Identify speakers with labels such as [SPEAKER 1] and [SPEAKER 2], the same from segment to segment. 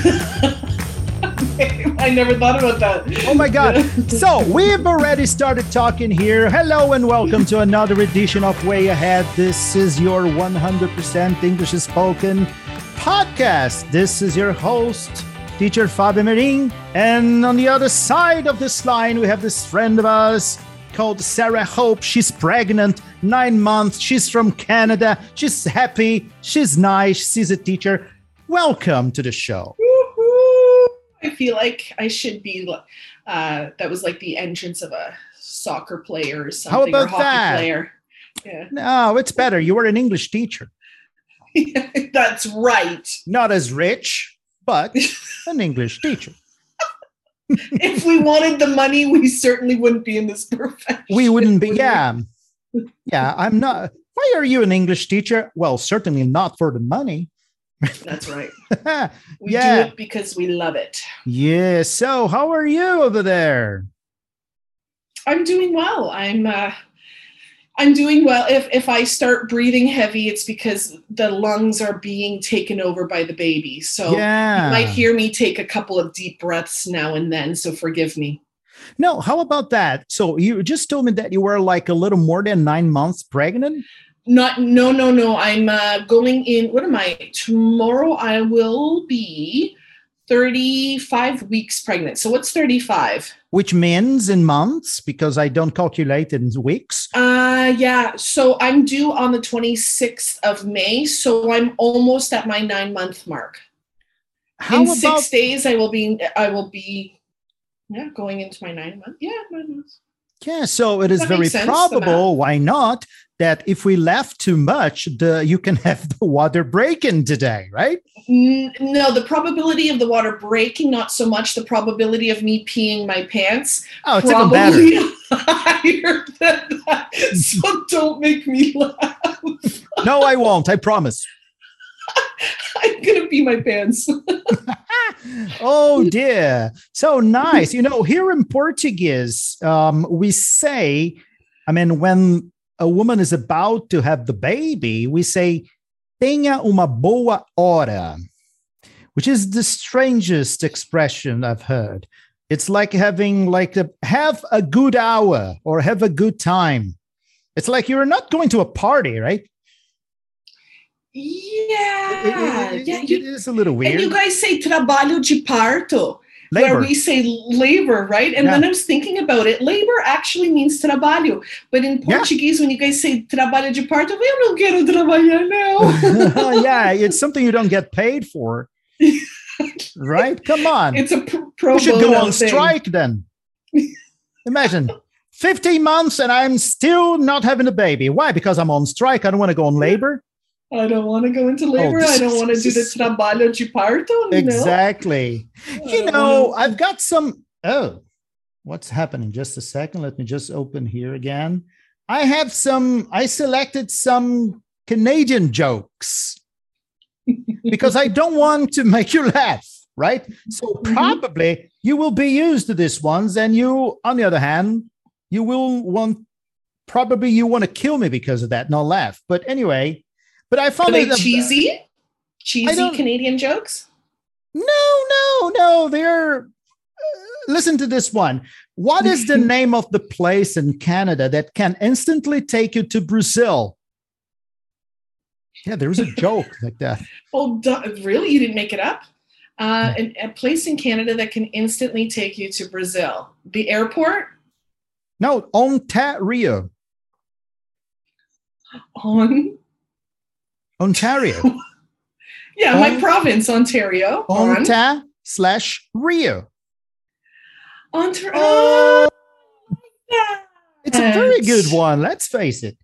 [SPEAKER 1] I never thought about that.
[SPEAKER 2] Oh my God. so we've already started talking here. Hello and welcome to another edition of Way Ahead. This is your 100% English spoken podcast. This is your host, teacher Fabio Marin. And on the other side of this line, we have this friend of ours called Sarah Hope. She's pregnant, nine months. She's from Canada. She's happy. She's nice. She's a teacher. Welcome to the show.
[SPEAKER 1] I feel like I should be. Uh, that was like the entrance of a soccer player or something.
[SPEAKER 2] How about
[SPEAKER 1] or hockey
[SPEAKER 2] that?
[SPEAKER 1] Player. Yeah,
[SPEAKER 2] No, it's better. You were an English teacher.
[SPEAKER 1] that's right.
[SPEAKER 2] Not as rich, but an English teacher.
[SPEAKER 1] if we wanted the money, we certainly wouldn't be in this profession.
[SPEAKER 2] We wouldn't be, yeah. Yeah, I'm not. Why are you an English teacher? Well, certainly not for the money.
[SPEAKER 1] That's right. We
[SPEAKER 2] Yeah.
[SPEAKER 1] do it because we love it. Yeah.
[SPEAKER 2] So, how are you over there?
[SPEAKER 1] I'm doing well. I'm uh I'm doing well. If if I start breathing heavy, it's because the lungs are being taken over by the baby. So
[SPEAKER 2] yeah.
[SPEAKER 1] you might hear me take a couple of deep breaths now and then, so forgive me.
[SPEAKER 2] No, how about that? So, you just told me that you were like a little more than nine months pregnant.
[SPEAKER 1] Not no no no. I'm uh going in what am I? Tomorrow I will be 35 weeks pregnant. So what's 35?
[SPEAKER 2] which means in months because I don't calculate in weeks.
[SPEAKER 1] Uh yeah, so I'm due on the 26th of May, so I'm almost at my 9 month mark.
[SPEAKER 2] How
[SPEAKER 1] in
[SPEAKER 2] about
[SPEAKER 1] 6 days I will be I will be yeah, going into my 9 month. Yeah, 9 months.
[SPEAKER 2] yeah? So it is very
[SPEAKER 1] sense,
[SPEAKER 2] probable. Why not? That if we left too much, the you can have the water breaking today, right?
[SPEAKER 1] No, the probability of the water breaking, not so much the probability of me peeing my pants.
[SPEAKER 2] Oh, it's even better.
[SPEAKER 1] higher than that. So don't make me laugh.
[SPEAKER 2] No, I won't. I promise.
[SPEAKER 1] I'm gonna pee my pants.
[SPEAKER 2] oh dear so nice you know here in portuguese um, we say i mean when a woman is about to have the baby we say tenha uma boa hora which is the strangest expression i've heard. It's like having like a have a good hour or have a good time. It's like you're not going to a party right?
[SPEAKER 1] Yeah,
[SPEAKER 2] It- it-
[SPEAKER 1] yeah.
[SPEAKER 2] it
[SPEAKER 1] You,
[SPEAKER 2] is a little weird
[SPEAKER 1] and you guys say trabalho de parto, where we say labor, right? And
[SPEAKER 2] Yeah.
[SPEAKER 1] then I was thinking about it. Labor actually means trabalho, but in
[SPEAKER 2] Yeah.
[SPEAKER 1] Portuguese, when you guys say trabalho de parto, eu não quero trabalhar now.
[SPEAKER 2] yeah, it's something you don't get paid for. right? Come on.
[SPEAKER 1] it's a pr- pro
[SPEAKER 2] we should go on
[SPEAKER 1] thing.
[SPEAKER 2] strike then. Imagine 15 months and I'm still not having a baby. Why? Because I'm on strike. I don't want to go on labor.
[SPEAKER 1] I don't want to go into labor.
[SPEAKER 2] this
[SPEAKER 1] I don't want to do the trabalho de parto.
[SPEAKER 2] Exactly.
[SPEAKER 1] I
[SPEAKER 2] You know, I've got some. Oh, what's happening? Just a second. Let me just open here again. I have some, I selected some Canadian jokes because I don't want to make you laugh, right? So
[SPEAKER 1] Mhm.
[SPEAKER 2] probably you will be used to these ones, and you, on the other hand, you will want probably you want to kill me because of that, not laugh. But anyway, but I
[SPEAKER 1] Are
[SPEAKER 2] found
[SPEAKER 1] they
[SPEAKER 2] it a-
[SPEAKER 1] cheesy? Cheesy Canadian jokes?
[SPEAKER 2] No, no, no. They're uh, listen to this one. What is the name of the place in Canada that can instantly take you to Brazil? Yeah, there was a joke like that.
[SPEAKER 1] Well, really? You didn't make it up? Uh, an, a place in Canada that can instantly take you to Brazil. The airport
[SPEAKER 2] No, Ontario.
[SPEAKER 1] on,
[SPEAKER 2] Ontario.
[SPEAKER 1] yeah, my province, Ontario. On,
[SPEAKER 2] Onta slash Rio.
[SPEAKER 1] Ontario.
[SPEAKER 2] Oh, it's a very good one. Let's face it.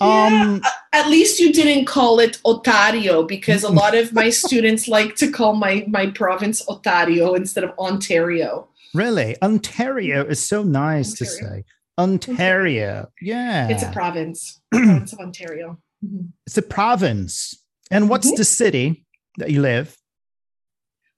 [SPEAKER 2] Um,
[SPEAKER 1] at least you didn't call it Otario because a lot of my students like to call my my province Otario instead of Ontario.
[SPEAKER 2] really, Ontario is so nice to
[SPEAKER 1] Ontario.
[SPEAKER 2] say. Ontario. Yeah.
[SPEAKER 1] It's a province, province of Ontario. Mhm.
[SPEAKER 2] It's a province. And what's
[SPEAKER 1] Mhm.
[SPEAKER 2] the city that you live?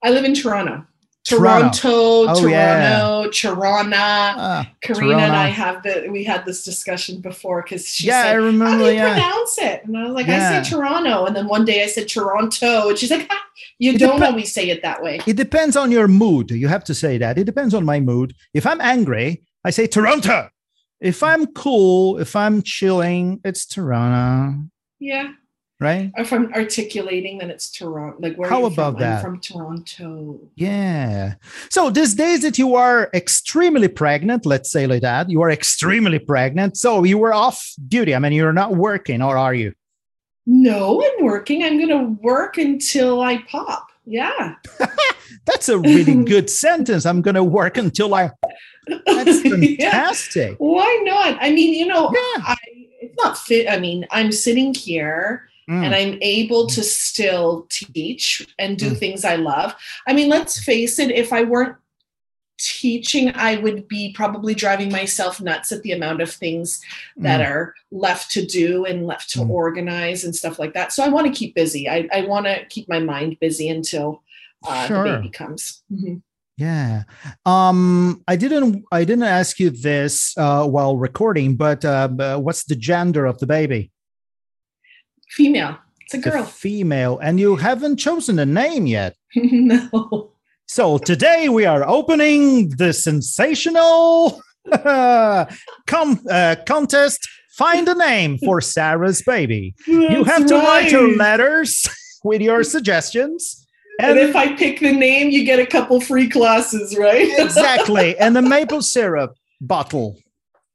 [SPEAKER 1] I live in Toronto. Toronto,
[SPEAKER 2] Oh,
[SPEAKER 1] Toronto,
[SPEAKER 2] yeah.
[SPEAKER 1] Tirana.
[SPEAKER 2] Ah,
[SPEAKER 1] Karina and I have the we had this discussion before because she
[SPEAKER 2] yeah, I
[SPEAKER 1] said, "How do you
[SPEAKER 2] Yeah,
[SPEAKER 1] pronounce it?" And I was like,
[SPEAKER 2] Yeah.
[SPEAKER 1] "I say Toronto," and then one day I said Toronto, and she's like, ah, "You
[SPEAKER 2] It
[SPEAKER 1] don't
[SPEAKER 2] depe-
[SPEAKER 1] always say it that way."
[SPEAKER 2] it depends on your mood. You have to say that. It depends on my mood. If I'm angry, I say Toronto. If I'm cool, if I'm chilling, it's Toronto,
[SPEAKER 1] Yeah,
[SPEAKER 2] right?
[SPEAKER 1] if I'm articulating, then it's Toronto. Like where?
[SPEAKER 2] How
[SPEAKER 1] are you
[SPEAKER 2] about
[SPEAKER 1] from?
[SPEAKER 2] that?
[SPEAKER 1] I'm from Toronto.
[SPEAKER 2] Yeah. So these days that you are extremely pregnant, let's say like that, you are extremely pregnant. So you were off duty. I mean, you're not working, or are you?
[SPEAKER 1] No, I'm working. I'm gonna work until I pop. Yeah,
[SPEAKER 2] That's a really good sentence. I'm going to work until I. That's
[SPEAKER 1] yeah.
[SPEAKER 2] fantastic.
[SPEAKER 1] Why not? I mean, you know,
[SPEAKER 2] Yeah.
[SPEAKER 1] I it's not fit. I mean, I'm sitting here
[SPEAKER 2] Mm.
[SPEAKER 1] and I'm able to still teach and do
[SPEAKER 2] Mm.
[SPEAKER 1] things I love. I mean, let's face it, if I weren't teaching, I would be probably driving myself nuts at the amount of things that
[SPEAKER 2] Mm.
[SPEAKER 1] are left to do and left to
[SPEAKER 2] Mm.
[SPEAKER 1] organize and stuff like that. So I want to keep busy. I, I want to keep my mind busy until uh,
[SPEAKER 2] Sure.
[SPEAKER 1] the baby comes. Mhm.
[SPEAKER 2] Yeah. Um, I didn't. I didn't ask you this uh, while recording, but uh, uh, what's the gender of the baby?
[SPEAKER 1] Female. It's a
[SPEAKER 2] The
[SPEAKER 1] girl.
[SPEAKER 2] female, and you haven't chosen a name yet.
[SPEAKER 1] no.
[SPEAKER 2] So today we are opening the sensational com- uh, contest. Find a name for Sarah's baby. you have to write your letters with your suggestions.
[SPEAKER 1] And if I pick the name, you get a couple free classes, right?
[SPEAKER 2] exactly, and the maple syrup bottle.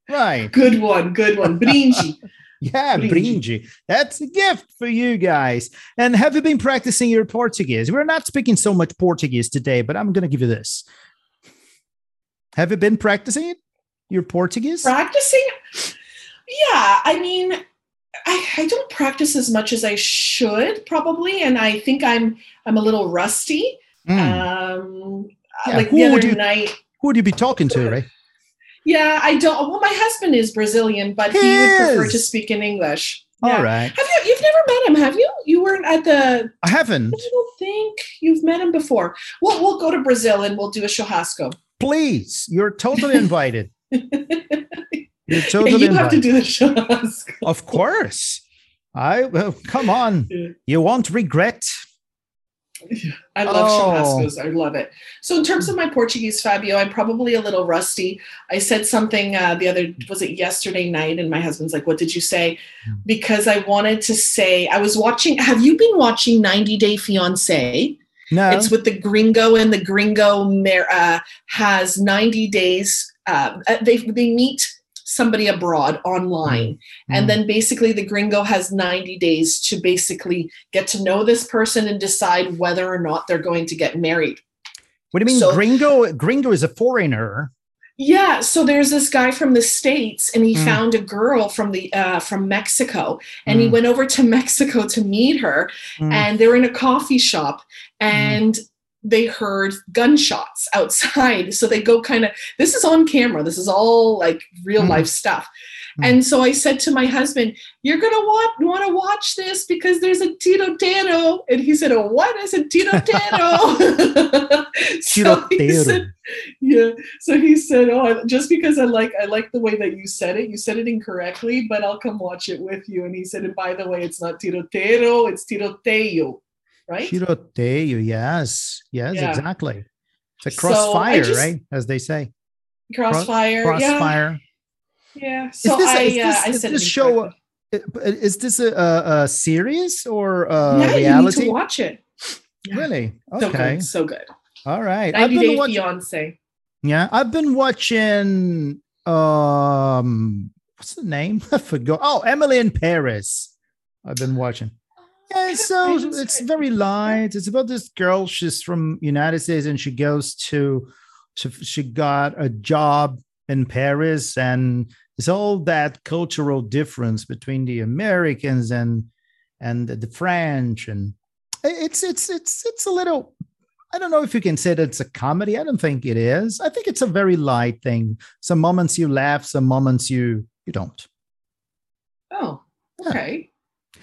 [SPEAKER 2] Right.
[SPEAKER 1] good one, good one. Brinji.
[SPEAKER 2] Yeah,
[SPEAKER 1] Brinji.
[SPEAKER 2] brinji. That's a gift for you guys. And have you been practicing your Portuguese? We're not speaking so much Portuguese today, but I'm going to give you this. Have you been practicing it? Your Portuguese?
[SPEAKER 1] Practicing? Yeah, I mean, I, I don't practice as much as I should probably, and I think I'm I'm a little rusty.
[SPEAKER 2] Mm.
[SPEAKER 1] Um,
[SPEAKER 2] Yeah,
[SPEAKER 1] like
[SPEAKER 2] who
[SPEAKER 1] the
[SPEAKER 2] would
[SPEAKER 1] other
[SPEAKER 2] you-
[SPEAKER 1] night.
[SPEAKER 2] Who would you be talking to, right?
[SPEAKER 1] Yeah, I don't. Well, my husband is Brazilian, but he,
[SPEAKER 2] He
[SPEAKER 1] would prefer to speak in English.
[SPEAKER 2] All
[SPEAKER 1] Yeah.
[SPEAKER 2] right.
[SPEAKER 1] Have you? You've never met him, have you? You weren't at the
[SPEAKER 2] I haven't.
[SPEAKER 1] I don't think you've met him before. We'll, we'll go to Brazil and we'll do a churrasco.
[SPEAKER 2] Please, you're totally invited. You're totally
[SPEAKER 1] you have to do the churrasco.
[SPEAKER 2] Of course. I well, come on.
[SPEAKER 1] Yeah.
[SPEAKER 2] You won't regret.
[SPEAKER 1] I love
[SPEAKER 2] Oh.
[SPEAKER 1] churrascos. I love it. So, in terms of my Portuguese, Fabio, I'm probably a little rusty. I said something uh, the other, was it yesterday night? And my husband's like, What did you say?
[SPEAKER 2] Hmm.
[SPEAKER 1] Because I wanted to say, I was watching, have you been watching 90 Day Fiance?
[SPEAKER 2] No.
[SPEAKER 1] It's with the gringo, and the gringo uh, has 90 days. Uh, uh, they, they meet somebody abroad online. And
[SPEAKER 2] Mm.
[SPEAKER 1] then basically the gringo has 90 days to basically get to know this person and decide whether or not they're going to get married.
[SPEAKER 2] what do you mean
[SPEAKER 1] so-
[SPEAKER 2] gringo? Gringo is a foreigner.
[SPEAKER 1] Yeah, so there's this guy from the states and he
[SPEAKER 2] Mm.
[SPEAKER 1] found a girl from the uh, from Mexico and he
[SPEAKER 2] Mm.
[SPEAKER 1] went over to Mexico to meet her
[SPEAKER 2] Mm.
[SPEAKER 1] and they were in a coffee shop and they heard gunshots outside. So they go kind of this is on camera. This is all like real
[SPEAKER 2] Mm.
[SPEAKER 1] life stuff.
[SPEAKER 2] Mm.
[SPEAKER 1] and so i said to my husband you're gonna want want to watch this because there's a tirotero and he said a what? I said tirotero so he said yeah. So he said oh just because i like i like the way that you said it you said it incorrectly but i'll come watch it with you. And he said and by the way it's not tirotero it's tiroteio right
[SPEAKER 2] Tiroteio, yes. Yes,
[SPEAKER 1] Yeah.
[SPEAKER 2] exactly. It's a
[SPEAKER 1] So,
[SPEAKER 2] crossfire,
[SPEAKER 1] just-
[SPEAKER 2] right? As they say.
[SPEAKER 1] crossfire
[SPEAKER 2] Crossfire.
[SPEAKER 1] yeah yeah so
[SPEAKER 2] this,
[SPEAKER 1] i
[SPEAKER 2] is
[SPEAKER 1] uh,
[SPEAKER 2] this,
[SPEAKER 1] i
[SPEAKER 2] is
[SPEAKER 1] said
[SPEAKER 2] this show uh, is this a, a, a series or a
[SPEAKER 1] yeah you need
[SPEAKER 2] reality?
[SPEAKER 1] to watch it.
[SPEAKER 2] Really?
[SPEAKER 1] so
[SPEAKER 2] Okay.
[SPEAKER 1] good so good
[SPEAKER 2] All right. I've
[SPEAKER 1] 90
[SPEAKER 2] been
[SPEAKER 1] day
[SPEAKER 2] watching.
[SPEAKER 1] fiance
[SPEAKER 2] Yeah, I've been watching. Um, what's the name? I forgot. Oh, Emily in Paris. I've been watching. Yeah, so it's very light. It's about this girl. She's from United States, and she goes to. She, she got a job in Paris, and it's all that cultural difference between the Americans and and the, French, and it's it's it's it's a little. I don't know if you can say that it's a comedy. I don't think it is. I think it's a very light thing. Some moments you laugh, some moments you you don't.
[SPEAKER 1] oh
[SPEAKER 2] Yeah.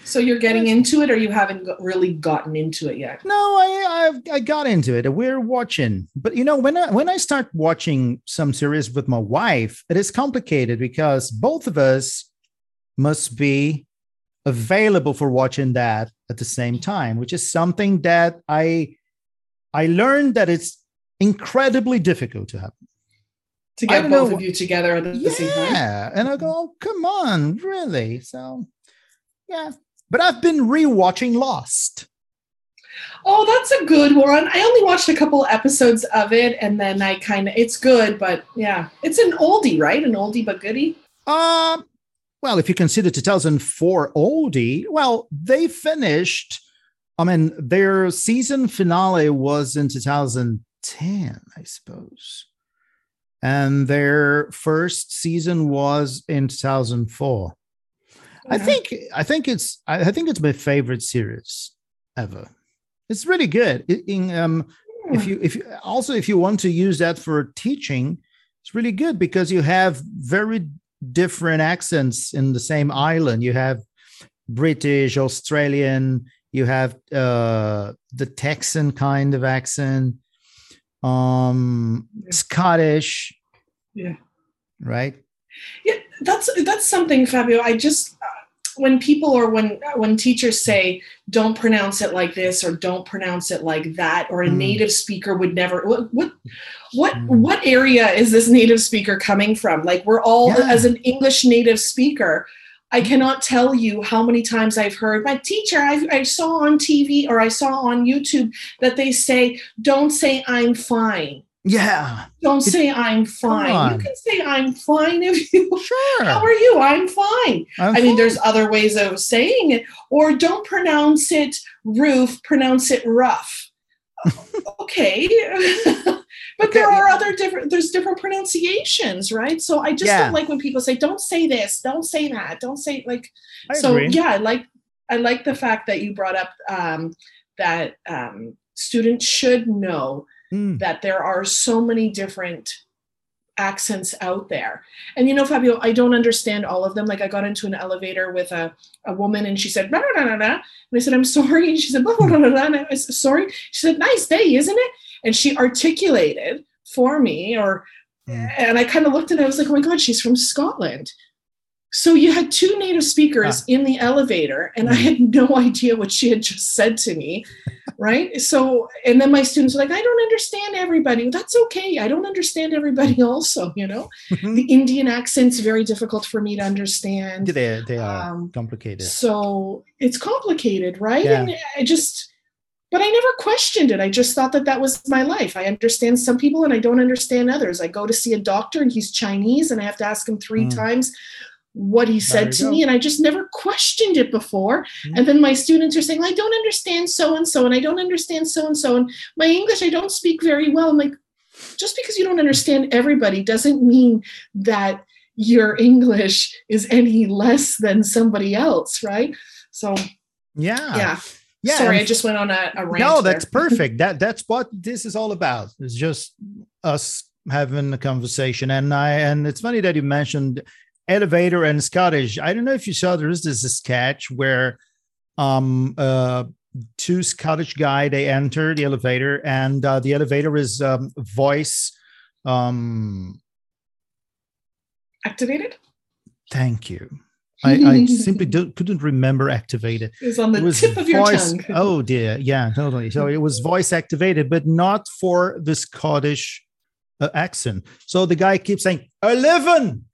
[SPEAKER 1] So you're getting into it, or you haven't really gotten into it yet?
[SPEAKER 2] No, I, I I got into it. We're watching, but you know, when I when I start watching some series with my wife, it is complicated because both of us must be available for watching that at the same time, which is something that I I learned that it's incredibly difficult to happen.
[SPEAKER 1] To get both
[SPEAKER 2] know.
[SPEAKER 1] of you together at the same time?
[SPEAKER 2] Yeah, and I go, oh, come on, really? So, yeah. But I've been rewatching Lost.
[SPEAKER 1] Oh, that's a good one. I only watched a couple episodes of it, and then I kind of it's good, but yeah, it's an oldie, right? An oldie but goodie.
[SPEAKER 2] Um, well, if you consider 2004 oldie, well, they finished. I mean, their season finale was in 2010, I suppose, and their first season was in 2004. I think I think it's I think it's my favorite series ever. It's really good. In, um, if you if you also if you want to use that for teaching, it's really good because you have very different accents in the same island. You have British, Australian. You have uh, the Texan kind of accent, um,
[SPEAKER 1] Yeah.
[SPEAKER 2] Scottish,
[SPEAKER 1] Yeah.
[SPEAKER 2] right?
[SPEAKER 1] Yeah, that's that's something, Fabio. I just when people or when when teachers say don't pronounce it like this or don't pronounce it like that, or a
[SPEAKER 2] Mm.
[SPEAKER 1] native speaker would never. What what what
[SPEAKER 2] Mm.
[SPEAKER 1] what area is this native speaker coming from? Like we're all
[SPEAKER 2] Yeah.
[SPEAKER 1] as an English native speaker. I cannot tell you how many times I've heard my teacher. I, I saw on TV or I saw on YouTube that they say, "Don't say I'm fine."
[SPEAKER 2] Yeah,
[SPEAKER 1] Don't
[SPEAKER 2] It-
[SPEAKER 1] say I'm fine. You can say I'm fine if you
[SPEAKER 2] sure.
[SPEAKER 1] how are you? I'm fine.
[SPEAKER 2] I'm
[SPEAKER 1] I mean,
[SPEAKER 2] fine.
[SPEAKER 1] there's other ways of saying it, or don't pronounce it roof, pronounce it rough. okay. but there are other different, there's different pronunciations, right? So I just
[SPEAKER 2] Yeah.
[SPEAKER 1] don't like when people say, don't say this, don't say that, don't say like,
[SPEAKER 2] I
[SPEAKER 1] so
[SPEAKER 2] agree.
[SPEAKER 1] yeah, I like, I like the fact that you brought up um, that um, students should know
[SPEAKER 2] Mm.
[SPEAKER 1] that there are so many different accents out there. And you know, Fabio, I don't understand all of them. Like I got into an elevator with a, a woman and she said, blah, blah, blah, blah. and I said, I'm sorry. And she said, blah, blah, blah, blah, blah. And I said, sorry. She said, nice day, isn't it? And she articulated for me or
[SPEAKER 2] Mm.
[SPEAKER 1] and I kind of looked and I was like, oh my God, she's from Scotland. So you had two native speakers
[SPEAKER 2] Ah.
[SPEAKER 1] in the elevator, and I
[SPEAKER 2] Mm.
[SPEAKER 1] had no idea what she had just said to me. Right. So, and then my students were like, I don't understand everybody. That's okay. I don't understand everybody, also. You know, the Indian accent's very difficult for me to understand.
[SPEAKER 2] they, they are
[SPEAKER 1] Um,
[SPEAKER 2] complicated.
[SPEAKER 1] So it's complicated, right?
[SPEAKER 2] Yeah.
[SPEAKER 1] And I just, but I never questioned it. I just thought that that was my life. I understand some people and I don't understand others. I go to see a doctor and he's Chinese and I have to ask him three
[SPEAKER 2] Mm.
[SPEAKER 1] times what he said to
[SPEAKER 2] go.
[SPEAKER 1] me. And I just never questioned it before.
[SPEAKER 2] Mm.
[SPEAKER 1] And then my students are saying, I don't understand so and so, and I don't understand so and so. And my English, I don't speak very well. I'm like, just because you don't understand everybody doesn't mean that your English is any less than somebody else, right? So
[SPEAKER 2] yeah.
[SPEAKER 1] yeah.
[SPEAKER 2] Yeah.
[SPEAKER 1] Sorry, I just went on a, a rant.
[SPEAKER 2] no
[SPEAKER 1] there.
[SPEAKER 2] that's perfect that that's what this is all about it's just us having a conversation and i and it's funny that you mentioned elevator and scottish i don't know if you saw there is this sketch where um uh two scottish guy they enter the elevator and uh, the elevator is um voice um
[SPEAKER 1] activated.
[SPEAKER 2] thank you i, I simply do, couldn't remember activated
[SPEAKER 1] It's on the
[SPEAKER 2] was
[SPEAKER 1] tip of your
[SPEAKER 2] voice,
[SPEAKER 1] tongue.
[SPEAKER 2] Oh dear, yeah, totally. So it was voice activated, but not for the Scottish uh, accent. So the guy keeps saying 11,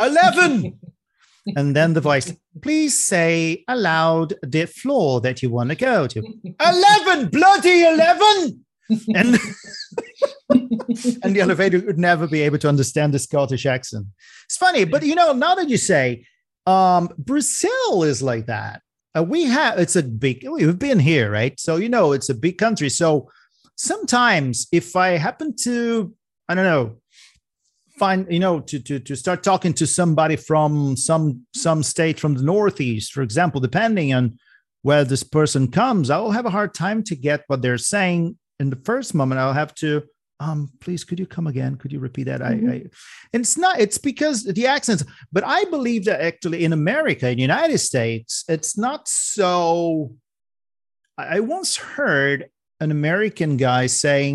[SPEAKER 2] 11. and then the voice, please say aloud the floor that you want to go to. 11, bloody 11. And, and the elevator would never be able to understand the Scottish accent. It's funny, but you know, now that you say, um, Brazil is like that. Uh, we have it's a big we've been here right so you know it's a big country so sometimes if i happen to i don't know find you know to to to start talking to somebody from some some state from the northeast for example depending on where this person comes i'll have a hard time to get what they're saying in the first moment. I'll have to um please could you come again? Could you repeat that?
[SPEAKER 1] Mhm.
[SPEAKER 2] I, I and it's not it's because the accents but i believe that actually in america in the united states it's not so i I once heard an american guy saying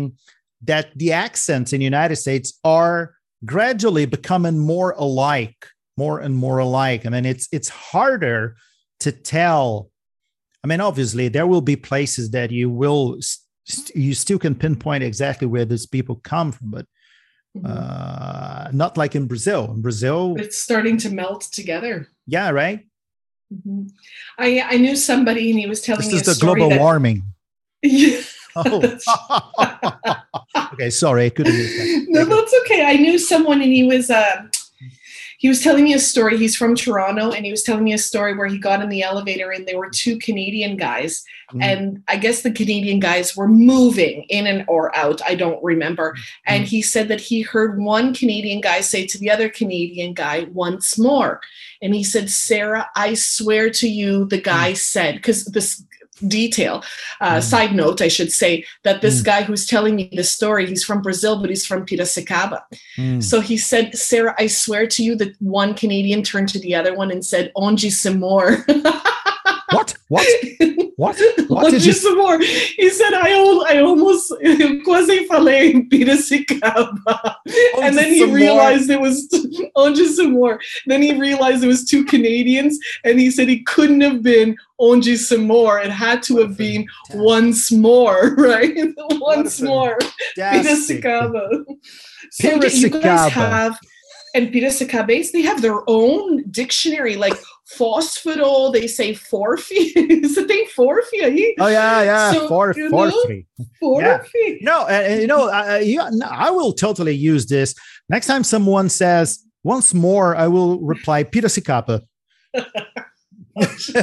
[SPEAKER 2] that the accents in united states are gradually becoming more alike more and more alike i mean it's it's harder to tell i mean obviously there will be places that you will st- you still can pinpoint exactly where these people come from but
[SPEAKER 1] Mhm.
[SPEAKER 2] uh not like in brazil in brazil
[SPEAKER 1] it's starting to melt together.
[SPEAKER 2] yeah right
[SPEAKER 1] Mhm. I I knew somebody and he was telling
[SPEAKER 2] this
[SPEAKER 1] me
[SPEAKER 2] is the global
[SPEAKER 1] that-
[SPEAKER 2] warming. oh okay sorry i couldn't use that.
[SPEAKER 1] no, that's okay. I knew someone, and he was uh, he was telling me a story. He's from Toronto, and he was telling me a story where he got in the elevator, and there were two Canadian guys,
[SPEAKER 2] Mm.
[SPEAKER 1] and I guess the Canadian guys were moving in and or out. I don't remember. And he said that he heard one Canadian guy say to the other Canadian guy once more, and he said, "Sarah, I swear to you, the guy said because this." Detail uh,
[SPEAKER 2] Mm.
[SPEAKER 1] side note i should say that this
[SPEAKER 2] Mm.
[SPEAKER 1] guy who's telling me this story he's from brazil but he's from piracicaba
[SPEAKER 2] Mm.
[SPEAKER 1] so he said sarah i swear to you that one canadian turned to the other one and said onji some more
[SPEAKER 2] what what what what did you
[SPEAKER 1] some more he said i, I almost quasi falei em piracicaba oh, and then he
[SPEAKER 2] more?
[SPEAKER 1] realized it was onji oh, some more then he realized it was two canadians and he said he couldn't have been onji some more it had to have been once more, right? Once more. Piracicaba. So do you guys have and Piracicabes, they have their own dictionary, like phosphoro, they say forfi. Você tem forfi aí?
[SPEAKER 2] oh yeah yeah
[SPEAKER 1] So,
[SPEAKER 2] for
[SPEAKER 1] you
[SPEAKER 2] for
[SPEAKER 1] know- Forfi.
[SPEAKER 2] No, and, and, you know, I, I- uh, uh, uh, you, no, I will totally use this. Next time someone says once more, I will reply Piracicaba.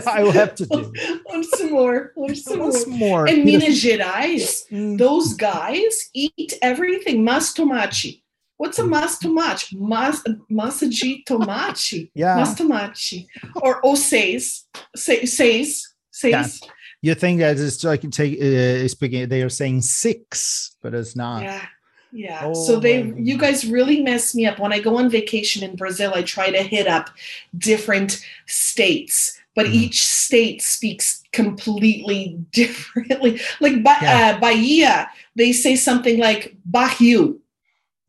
[SPEAKER 2] I will have to do.
[SPEAKER 1] Once more. Once more.
[SPEAKER 2] Once more.
[SPEAKER 1] And Minas Gerais,
[SPEAKER 2] Mm,
[SPEAKER 1] those guys eat everything. Mas tomate. What's a mas tomate? Mas, massa de tomate.
[SPEAKER 2] yeah.
[SPEAKER 1] Mas tomate. Or ou seis. Se- Seis. Seis.
[SPEAKER 2] You think that it's like take uh, speaking, they are saying six, but it's not.
[SPEAKER 1] Yeah. Yeah.
[SPEAKER 2] Oh
[SPEAKER 1] so they you guys really mess me up. When I go on vacation in Brazil, I try to hit up different states, but
[SPEAKER 2] Mhm.
[SPEAKER 1] each state speaks completely differently. Like ba-
[SPEAKER 2] Yeah.
[SPEAKER 1] uh, Bahia, they say something like Bahia.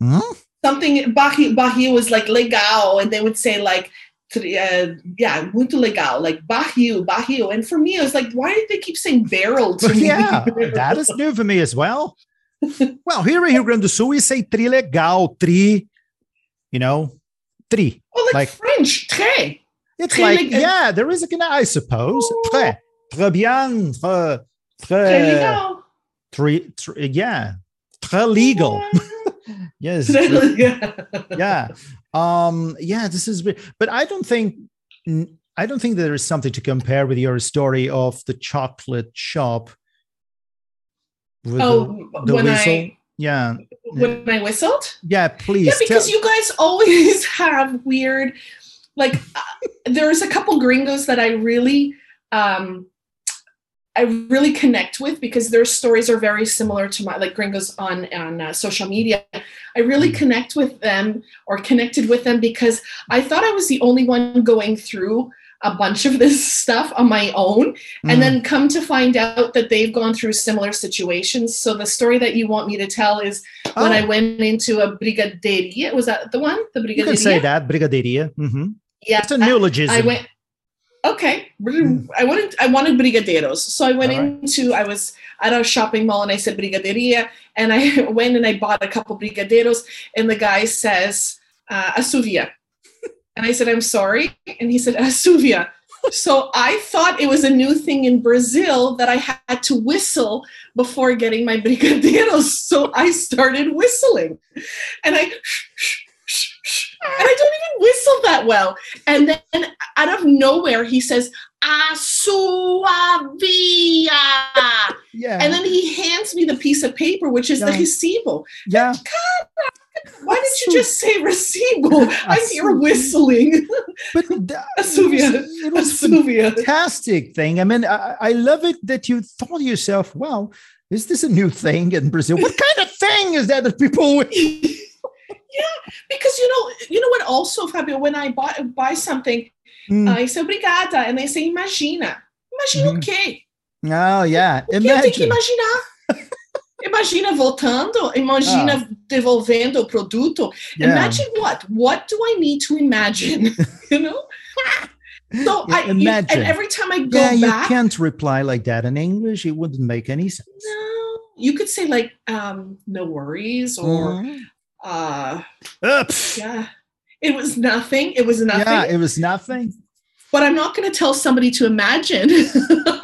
[SPEAKER 2] Hmm?
[SPEAKER 1] Something Bahia, Bahia was like legal, and they would say like uh, yeah, muito legal, like Bahia, Bahia. And for me, I was like, why did they keep saying barrel to me?
[SPEAKER 2] yeah, that is new for me as well. well, here in Rio Grande do Sul, we say tri legal, tri, you know, tri.
[SPEAKER 1] Oh, like,
[SPEAKER 2] Like-
[SPEAKER 1] French, très.
[SPEAKER 2] It's
[SPEAKER 1] Très
[SPEAKER 2] like,
[SPEAKER 1] legal.
[SPEAKER 2] yeah, there is a kind of, I suppose. Très, très bien, très,
[SPEAKER 1] Très
[SPEAKER 2] très,
[SPEAKER 1] legal.
[SPEAKER 2] très, très- yeah, très legal. Yes.
[SPEAKER 1] yeah.
[SPEAKER 2] yeah um yeah this is but i don't think i don't think there is something to compare with your story of the chocolate shop
[SPEAKER 1] Oh,
[SPEAKER 2] the, the
[SPEAKER 1] when
[SPEAKER 2] whistle
[SPEAKER 1] I
[SPEAKER 2] yeah
[SPEAKER 1] when I whistled.
[SPEAKER 2] yeah please
[SPEAKER 1] Yeah, because
[SPEAKER 2] tell-
[SPEAKER 1] you guys always have weird, like uh, there's a couple gringos that I really, um, I really connect with because their stories are very similar to my like gringos on on uh, social media. I really
[SPEAKER 2] Mm.
[SPEAKER 1] connect with them or connected with them because I thought I was the only one going through a bunch of this stuff on my own
[SPEAKER 2] Mm,
[SPEAKER 1] and then come to find out that they've gone through similar situations. So the story that you want me to tell is when I
[SPEAKER 2] oh,
[SPEAKER 1] went into a brigaderia. Was that the one? The brigaderia.
[SPEAKER 2] you can say that brigaderia hmm
[SPEAKER 1] Yeah.
[SPEAKER 2] it's a neologism
[SPEAKER 1] I went. Okay,
[SPEAKER 2] Mm.
[SPEAKER 1] I wanted I wanted brigadeiros, so I went
[SPEAKER 2] right.
[SPEAKER 1] into I was at a shopping mall and I said brigaderia, and I went and I bought a couple brigadeiros, and the guy says uh, asuvia, and I said I'm sorry, and he said asuvia. So I thought it was a new thing in Brazil that I had to whistle before getting my brigadeiros. So I started whistling, and I I don't even whistle that well. And then out of nowhere, he says, Asuavia.
[SPEAKER 2] yeah
[SPEAKER 1] And then he hands me the piece of paper, which is the
[SPEAKER 2] Yeah.
[SPEAKER 1] recibo.
[SPEAKER 2] yeah
[SPEAKER 1] Why didn't you just say recibo? Here
[SPEAKER 2] Asu-
[SPEAKER 1] whistling.
[SPEAKER 2] but th-
[SPEAKER 1] Asuvia.
[SPEAKER 2] it was, it was fantastic thing. I mean, I, I love it that you thought to yourself, wow, is this a new thing in Brazil? What kind of thing? is that that people
[SPEAKER 1] yeah, because you know, you know what? Also, Fabio, when I buy buy something,
[SPEAKER 2] Mm.
[SPEAKER 1] I say obrigada, and they say imagina. Imagina
[SPEAKER 2] Mhm.
[SPEAKER 1] o quê?
[SPEAKER 2] Oh yeah,
[SPEAKER 1] O que eu tenho que
[SPEAKER 2] imagine.
[SPEAKER 1] imaginar? Imagina voltando, imagina devolvendo o produto.
[SPEAKER 2] Ah. Yeah.
[SPEAKER 1] Imagine what? What do I need to imagine? you know? So
[SPEAKER 2] Yeah,
[SPEAKER 1] I you-
[SPEAKER 2] imagine.
[SPEAKER 1] and every time I go
[SPEAKER 2] Yeah, you
[SPEAKER 1] back,
[SPEAKER 2] can't reply like that in English. It wouldn't make any sense.
[SPEAKER 1] no, you could say like um no worries or
[SPEAKER 2] Mhm.
[SPEAKER 1] Uh
[SPEAKER 2] pff.
[SPEAKER 1] yeah. It was nothing. It was nothing.
[SPEAKER 2] Yeah, it was nothing.
[SPEAKER 1] but I'm not going to tell somebody to imagine.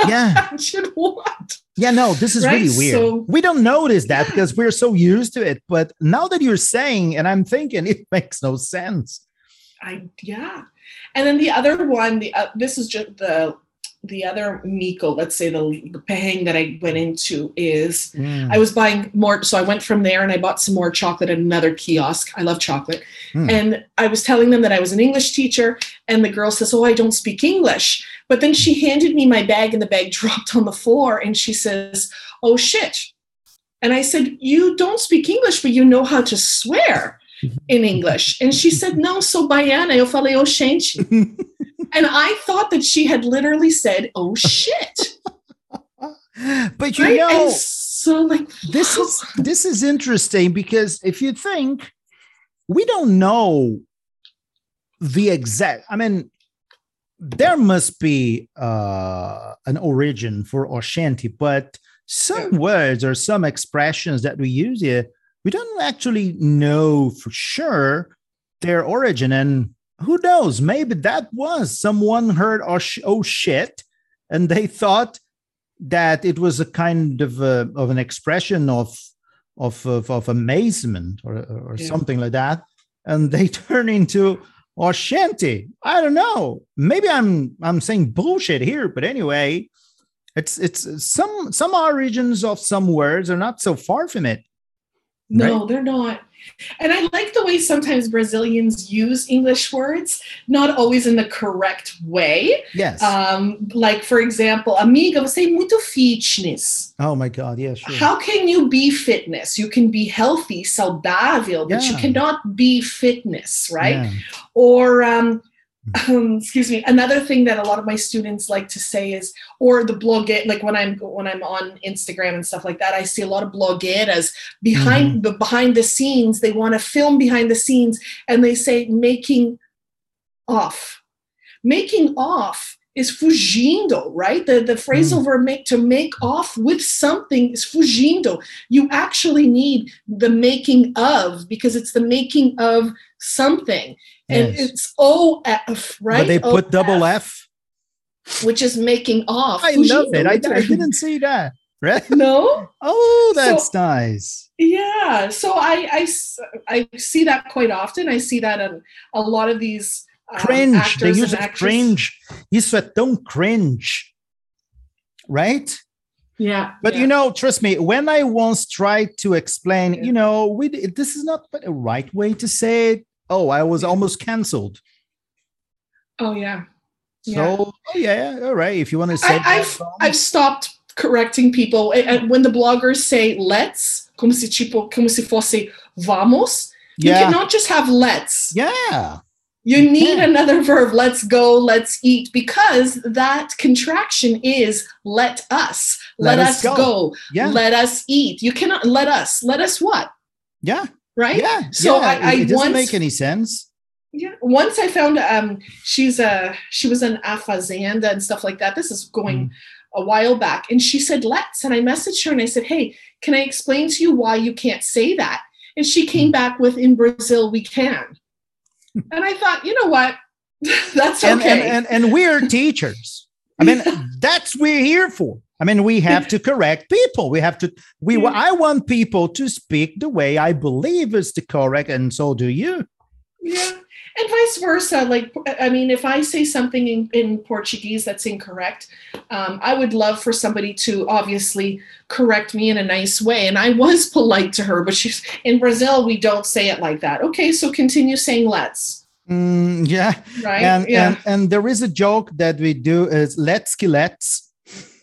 [SPEAKER 2] Yeah.
[SPEAKER 1] imagine what?
[SPEAKER 2] Yeah, no, this is really weird.
[SPEAKER 1] so-
[SPEAKER 2] we don't notice that
[SPEAKER 1] Yeah.
[SPEAKER 2] because we're so used to it. But now that you're saying, and I'm thinking, it makes no sense.
[SPEAKER 1] I yeah. And then the other one, the uh, this is just the the other Miko. Let's say the the paying that I went into is
[SPEAKER 2] Mm.
[SPEAKER 1] I was buying more. So I went from there and I bought some more chocolate at another kiosk. I love chocolate.
[SPEAKER 2] Hmm.
[SPEAKER 1] And I was telling them that I was an English teacher. And the girl says, Oh, I don't speak English. But then she handed me my bag and the bag dropped on the floor. And she says, Oh, shit. And I said, You don't speak English, but you know how to swear in English. And she said, No, so baiana. Eu falei, Oh, gente. And I thought that she had literally said, Oh, shit.
[SPEAKER 2] but you
[SPEAKER 1] Right?
[SPEAKER 2] know,
[SPEAKER 1] and so, like,
[SPEAKER 2] this is this is interesting because if you think we don't know the exact i mean there must be uh an origin for oxente but some words or some expressions that we use here we don't actually know for sure their origin and who knows maybe that was someone heard oh, sh- oh shit and they thought that it was a kind of a, of an expression of of of, of amazement or or
[SPEAKER 1] Yeah.
[SPEAKER 2] something like that, and they turn into oh, Oxente. I don't know. Maybe I'm I'm saying bullshit here, but anyway, it's it's some some origins of some words are not so far from it.
[SPEAKER 1] No, they're not. And I like the way sometimes Brazilians use English words, not always in the correct way.
[SPEAKER 2] Yes.
[SPEAKER 1] Um, like, for example, amiga, você é muito fitness.
[SPEAKER 2] oh my God. Yeah. Sure.
[SPEAKER 1] How can you be fitness? You can be healthy, saudável, but you cannot be fitness, right?
[SPEAKER 2] Yeah.
[SPEAKER 1] Or, um, um, excuse me, another thing that a lot of my students like to say is, or the blog, like when I'm when I'm on Instagram and stuff like that, I see a lot of blogueiras behind the behind the scenes. They want to film behind the scenes, and they say making off. Making off is fugindo, right? The the phrasal
[SPEAKER 2] Mm.
[SPEAKER 1] over make to make off with something is fugindo. You actually need the making of because it's the making of something and
[SPEAKER 2] Yes.
[SPEAKER 1] it's OF, right?
[SPEAKER 2] But they put double F.
[SPEAKER 1] which is making off.
[SPEAKER 2] I love it. I, I didn't see that. Right?
[SPEAKER 1] No,
[SPEAKER 2] Oh,
[SPEAKER 1] So-
[SPEAKER 2] that's nice.
[SPEAKER 1] yeah. So I, I, I see that quite often. I see that in a lot of these um,
[SPEAKER 2] cringe. They use it cringe. Isso é tão cringe. Right?
[SPEAKER 1] Yeah,
[SPEAKER 2] But
[SPEAKER 1] yeah.
[SPEAKER 2] you know, trust me, when I once tried to explain, you know, we this is not the right way to say it. Oh, I was almost canceled.
[SPEAKER 1] oh yeah.
[SPEAKER 2] So,
[SPEAKER 1] Yeah.
[SPEAKER 2] oh yeah, all right. If you want to say
[SPEAKER 1] I, I've, I've stopped correcting people And- when the bloggers say let's, como se tipo, como se fosse vamos.
[SPEAKER 2] Yeah.
[SPEAKER 1] You cannot just have let's.
[SPEAKER 2] yeah,
[SPEAKER 1] You
[SPEAKER 2] You
[SPEAKER 1] need
[SPEAKER 2] can.
[SPEAKER 1] another verb. Let's go. Let's eat because that contraction is let us.
[SPEAKER 2] Let
[SPEAKER 1] Let,
[SPEAKER 2] us
[SPEAKER 1] us
[SPEAKER 2] go.
[SPEAKER 1] go.
[SPEAKER 2] yeah,
[SPEAKER 1] Let us eat. You cannot let us. Let us what?
[SPEAKER 2] yeah,
[SPEAKER 1] Right.
[SPEAKER 2] yeah.
[SPEAKER 1] So
[SPEAKER 2] yeah.
[SPEAKER 1] I- I
[SPEAKER 2] it doesn't
[SPEAKER 1] once-
[SPEAKER 2] make any sense.
[SPEAKER 1] Yeah. Once I found um she's a she was an afazanda and stuff like that. This is going hmm. a while back. And she said, let's. And I messaged her and I said, Hey, can I explain to you why you can't say that? And she came hmm. back with in Brazil we can. and I thought, you know what? That's
[SPEAKER 2] and,
[SPEAKER 1] okay.
[SPEAKER 2] and, and and we're teachers. I mean, that's we're here for. I mean, we have to correct people. We have to. We.
[SPEAKER 1] Yeah.
[SPEAKER 2] I want people to speak the way I believe is the correct, and so do you.
[SPEAKER 1] Yeah. And vice versa. Like, I mean, if I say something in, in Portuguese that's incorrect, um, I would love for somebody to obviously correct me in a nice way. And I was polite to her, but she's in Brazil, we don't say it like that. Okay, so continue saying let's,
[SPEAKER 2] Mm, yeah,
[SPEAKER 1] right?
[SPEAKER 2] and,
[SPEAKER 1] yeah.
[SPEAKER 2] and and there is a joke that we do is let's let's.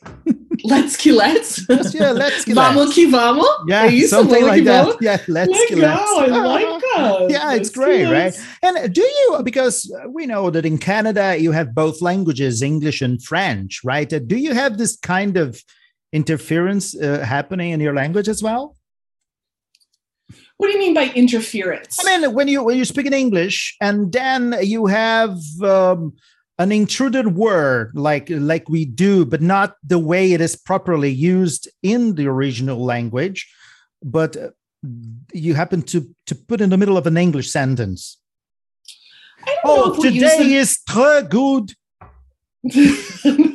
[SPEAKER 1] let's que let's.
[SPEAKER 2] Yeah, let's que
[SPEAKER 1] Vamos
[SPEAKER 2] let's.
[SPEAKER 1] que vamos.
[SPEAKER 2] Yeah,
[SPEAKER 1] you
[SPEAKER 2] something like that.
[SPEAKER 1] vamos?
[SPEAKER 2] Yeah, let's que
[SPEAKER 1] Legal,
[SPEAKER 2] let's.
[SPEAKER 1] I like that.
[SPEAKER 2] Yeah, it's
[SPEAKER 1] Let's que
[SPEAKER 2] great, right? And do you, because we know that in Canada you have both languages, English and French, right? Uh, Do you have this kind of interference uh, happening in your language as well?
[SPEAKER 1] What do you mean by interference?
[SPEAKER 2] I mean, when you when you speak in English and then you have um, an intruded word like like we do, but not the way it is properly used in the original language, but uh, you happen to to put in the middle of an English sentence.
[SPEAKER 1] I don't know
[SPEAKER 2] Oh,
[SPEAKER 1] if we use
[SPEAKER 2] today
[SPEAKER 1] the-
[SPEAKER 2] is très good.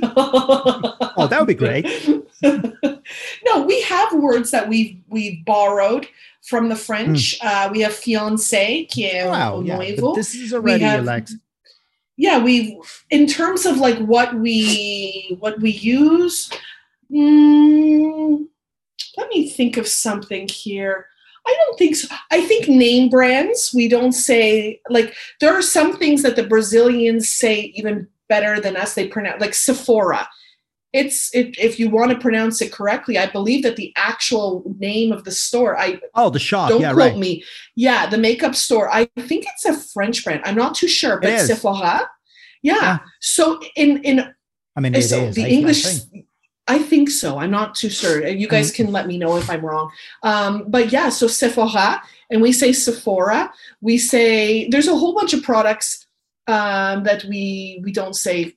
[SPEAKER 2] Oh, that would be great.
[SPEAKER 1] no, we have words that we've we've borrowed from the French. Uh, we have fiancé, qui est.
[SPEAKER 2] Wow, yeah, this is already
[SPEAKER 1] have-. Yeah, we in terms of like what we what we use. mm, let me think of something here. I don't think so. I think name brands. We don't say like there are some things that the Brazilians say even better than us. They pronounce like Sephora. It's it, if you want to pronounce it correctly. I believe that the actual name of the store. I
[SPEAKER 2] Oh, the shop.
[SPEAKER 1] don't
[SPEAKER 2] yeah,
[SPEAKER 1] quote
[SPEAKER 2] right.
[SPEAKER 1] me. Yeah, the makeup store. I think it's a French brand. I'm not too sure, but
[SPEAKER 2] is.
[SPEAKER 1] Sephora. Yeah.
[SPEAKER 2] Yeah.
[SPEAKER 1] So in in
[SPEAKER 2] I mean, it
[SPEAKER 1] so the
[SPEAKER 2] I-
[SPEAKER 1] English. I think so. I'm not too sure. You guys
[SPEAKER 2] Mm-hmm.
[SPEAKER 1] can let me know if I'm wrong. Um, but yeah, so Sephora, and we say Sephora. We say there's a whole bunch of products um, that we we don't say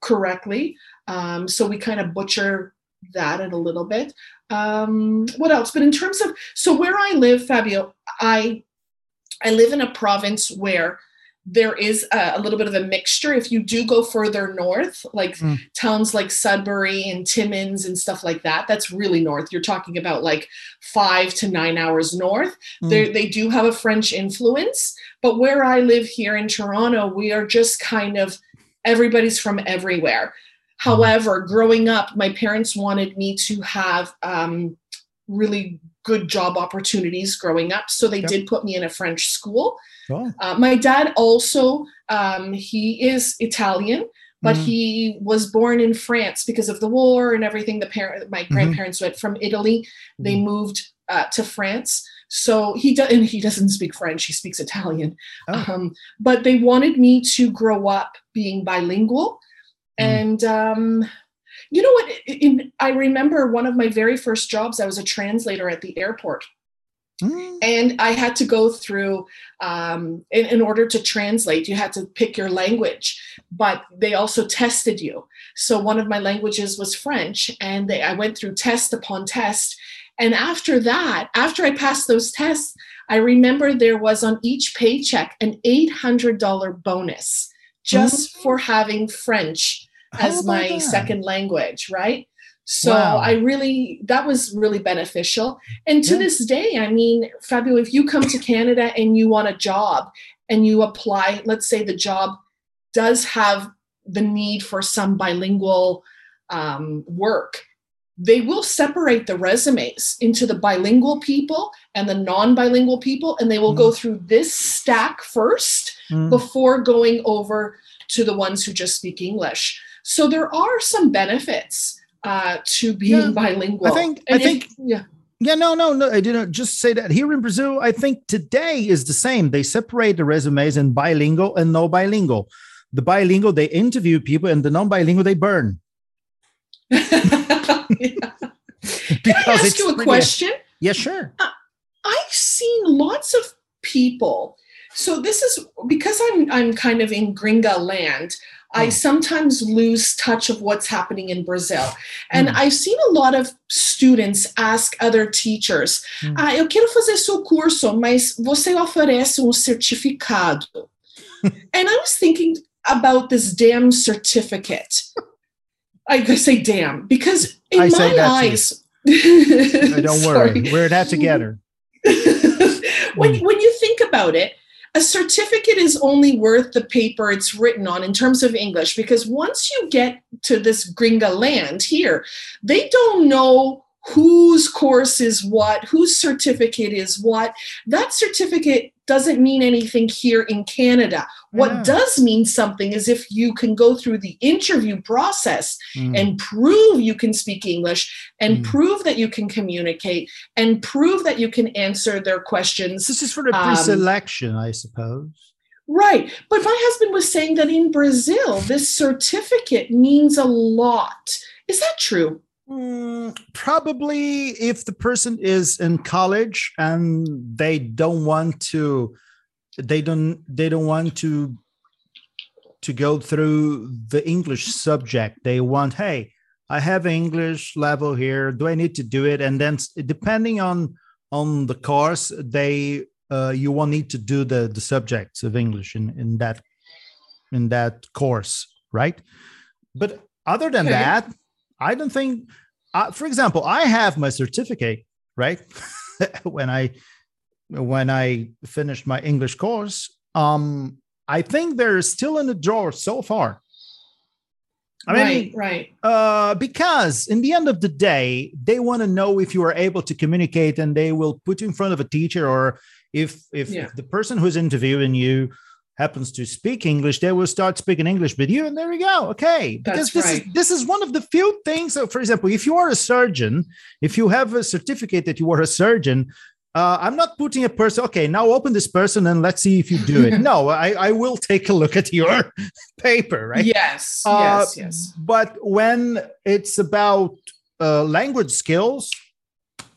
[SPEAKER 1] correctly. Um, so we kind of butcher that in a little bit. Um, what else? But in terms of so where I live, Fabio, I I live in a province where there is a, a little bit of a mixture. If you do go further north, like
[SPEAKER 2] Mm.
[SPEAKER 1] towns like Sudbury and Timmins and stuff like that, that's really north. You're talking about like five to nine hours north.
[SPEAKER 2] Mm.
[SPEAKER 1] They they do have a French influence, but where I live here in Toronto, we are just kind of everybody's from everywhere. However, growing up, my parents wanted me to have um, really good job opportunities growing up, so they
[SPEAKER 2] Yep.
[SPEAKER 1] did put me in a French school.
[SPEAKER 2] Oh,
[SPEAKER 1] Uh, my dad also um, he is Italian, but
[SPEAKER 2] Mm.
[SPEAKER 1] he was born in France because of the war and everything. The parent, my
[SPEAKER 2] Mm-hmm.
[SPEAKER 1] grandparents went from Italy. They moved uh, to France, so he does. And he doesn't speak French; he speaks Italian.
[SPEAKER 2] Oh.
[SPEAKER 1] Um, but they wanted me to grow up being bilingual,
[SPEAKER 2] Mm.
[SPEAKER 1] And um, you know what? In, I remember one of my very first jobs. I was a translator at the airport
[SPEAKER 2] Mm.
[SPEAKER 1] and I had to go through um, in, in order to translate. You had to pick your language, but they also tested you. So one of my languages was French, and they, I went through test upon test. And after that, after I passed those tests, I remember there was on each paycheck an eight hundred dollar bonus just for having French as
[SPEAKER 2] about
[SPEAKER 1] my
[SPEAKER 2] that?
[SPEAKER 1] second language, right? So
[SPEAKER 2] Wow.
[SPEAKER 1] I really that was really beneficial. And to
[SPEAKER 2] Yeah.
[SPEAKER 1] this day, I mean, Fabio, if you come to Canada and you want a job and you apply, let's say the job does have the need for some bilingual um, work, they will separate the resumes into the bilingual people and the non-bilingual people, and they will go through this stack first
[SPEAKER 2] Mm.
[SPEAKER 1] before going over to the ones who just speak English. So there are some benefits uh, to being
[SPEAKER 2] Yeah,
[SPEAKER 1] bilingual.
[SPEAKER 2] I think- I
[SPEAKER 1] And if-
[SPEAKER 2] think-
[SPEAKER 1] yeah.
[SPEAKER 2] Yeah, no, no, no. I didn't just say that. Here in Brazil, I think today is the same. They separate the resumes in bilingual and no bilingual. The bilingual, they interview people, and the non bilingual, they burn.
[SPEAKER 1] Can I ask you a question?
[SPEAKER 2] Yeah, sure.
[SPEAKER 1] I've seen lots of people. So this is because I'm I'm kind of in Gringa land. I
[SPEAKER 2] Oh.
[SPEAKER 1] sometimes lose touch of what's happening in Brazil. And
[SPEAKER 2] Hmm.
[SPEAKER 1] I've seen a lot of students ask other teachers:
[SPEAKER 2] Hmm.
[SPEAKER 1] "Ah, eu quero fazer seu curso, mas você oferece um certificado?" and I was thinking about this damn certificate. I say damn because in
[SPEAKER 2] I say
[SPEAKER 1] my
[SPEAKER 2] that
[SPEAKER 1] eyes.
[SPEAKER 2] Uh, Don't worry. We're that together.
[SPEAKER 1] when,
[SPEAKER 2] Mm.
[SPEAKER 1] when you think about it, a certificate is only worth the paper it's written on in terms of English, because once you get to this gringa land here, they don't know whose course is what, whose certificate is what. That certificate doesn't mean anything here in Canada. What
[SPEAKER 2] Yeah.
[SPEAKER 1] does mean something is if you can go through the interview process
[SPEAKER 2] Mm.
[SPEAKER 1] and prove you can speak English and
[SPEAKER 2] Mm.
[SPEAKER 1] prove that you can communicate and prove that you can answer their questions.
[SPEAKER 2] this is for the
[SPEAKER 1] um,
[SPEAKER 2] pre-selection, I suppose.
[SPEAKER 1] Right. But my husband was saying that in Brazil, this certificate means a lot. Is that true?
[SPEAKER 2] Mm, probably if the person is in college and they don't want to they don't they don't want to to go through the english subject. They want hey i have english level here. Do i need to do it? And then depending on on the course they uh, you will need to do the the subjects of english in in that in that course right? But other than
[SPEAKER 1] Okay.
[SPEAKER 2] that i don't think uh, for example i have my certificate right when i when i finished my english course um i think they're still in the drawer so far i mean
[SPEAKER 1] right, right.
[SPEAKER 2] uh, because in the end of the day, they want to know if you are able to communicate, and they will put you in front of a teacher, or if if,
[SPEAKER 1] Yeah.
[SPEAKER 2] if the person who's interviewing you happens to speak English, they will start speaking English with you, and there we go. Okay, because
[SPEAKER 1] That's
[SPEAKER 2] this
[SPEAKER 1] right.
[SPEAKER 2] is this is one of the few things. So, for example, if you are a surgeon, if you have a certificate that you are a surgeon. Uh, I'm not putting a person. Okay, now open this person and let's see if you do it. no, I, I will take a look at your paper, right?
[SPEAKER 1] Yes,
[SPEAKER 2] Uh,
[SPEAKER 1] yes, yes.
[SPEAKER 2] But when it's about uh, language skills,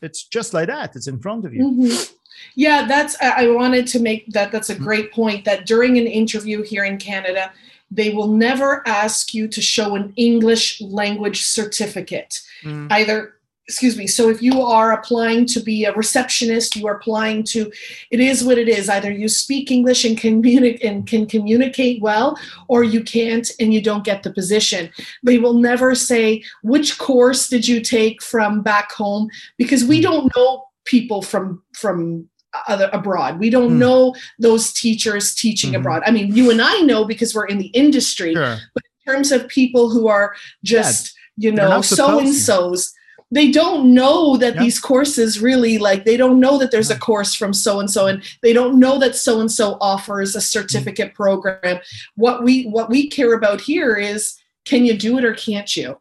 [SPEAKER 2] it's just like that. It's in front of you.
[SPEAKER 1] Mhm. Yeah, that's. I wanted to make that. That's a great point. That during an interview here in Canada, they will never ask you to show an English language certificate.
[SPEAKER 2] Mm.
[SPEAKER 1] Either, excuse me. So if you are applying to be a receptionist, you are applying to. It is what it is. Either you speak English and communicate and can communicate well, or you can't and you don't get the position. They will never say which course did you take from back home because we don't know people from from other abroad. We don't
[SPEAKER 2] Hmm.
[SPEAKER 1] know those teachers teaching
[SPEAKER 2] Mhm.
[SPEAKER 1] abroad. I mean, you and I know because we're in the industry.
[SPEAKER 2] Sure.
[SPEAKER 1] In terms of people who are just, you know, so and so's, they don't know that
[SPEAKER 2] Yeah.
[SPEAKER 1] these courses really like they don't know that there's a course from so and so and they don't know that so and so offers a certificate program. What we what we care about here is can you do it or can't you?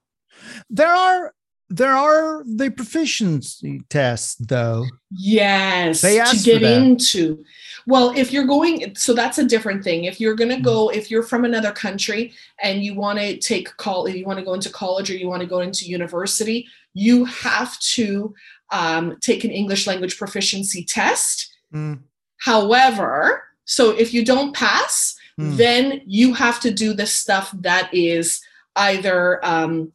[SPEAKER 2] There are there are the proficiency tests though.
[SPEAKER 1] Yes,
[SPEAKER 2] They
[SPEAKER 1] to get into. Well, if you're going, so that's a different thing. If you're going to go,
[SPEAKER 2] Mm-hmm.
[SPEAKER 1] if you're from another country and you want to take call, if you want to go into college or you want to go into university, you have to um, take an English language proficiency test.
[SPEAKER 2] Mm,
[SPEAKER 1] However, so if you don't pass,
[SPEAKER 2] mm.
[SPEAKER 1] then you have to do the stuff that is either um,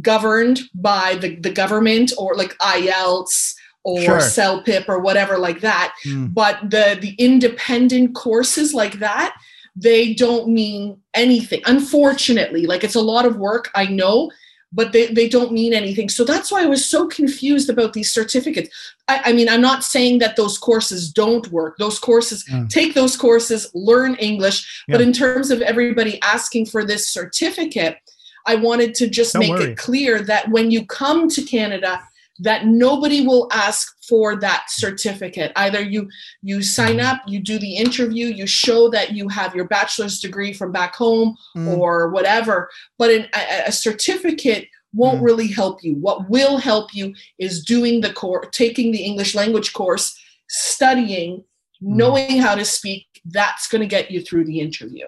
[SPEAKER 1] governed by the, the government or like IELTS or
[SPEAKER 2] Sure.
[SPEAKER 1] CELPIP or whatever like that.
[SPEAKER 2] Mm.
[SPEAKER 1] But the the independent courses like that, they don't mean anything. Unfortunately, like it's a lot of work, I know, but they, they don't mean anything. So that's why I was so confused about these certificates. I, I mean, I'm not saying that those courses don't work. Those courses,
[SPEAKER 2] Yeah.
[SPEAKER 1] take those courses, learn English. But in terms of everybody asking for this certificate, I wanted to just
[SPEAKER 2] Don't
[SPEAKER 1] make
[SPEAKER 2] worry.
[SPEAKER 1] it clear that when you come to Canada, that nobody will ask for that certificate. Either you you sign
[SPEAKER 2] Mm-hmm.
[SPEAKER 1] up, you do the interview, you show that you have your bachelor's degree from back home
[SPEAKER 2] Mm.
[SPEAKER 1] or whatever, but an, a, a certificate won't
[SPEAKER 2] Mm.
[SPEAKER 1] really help you. What will help you is doing the course, taking the English language course, studying,
[SPEAKER 2] Mm.
[SPEAKER 1] knowing how to speak. That's going to get you through the interview.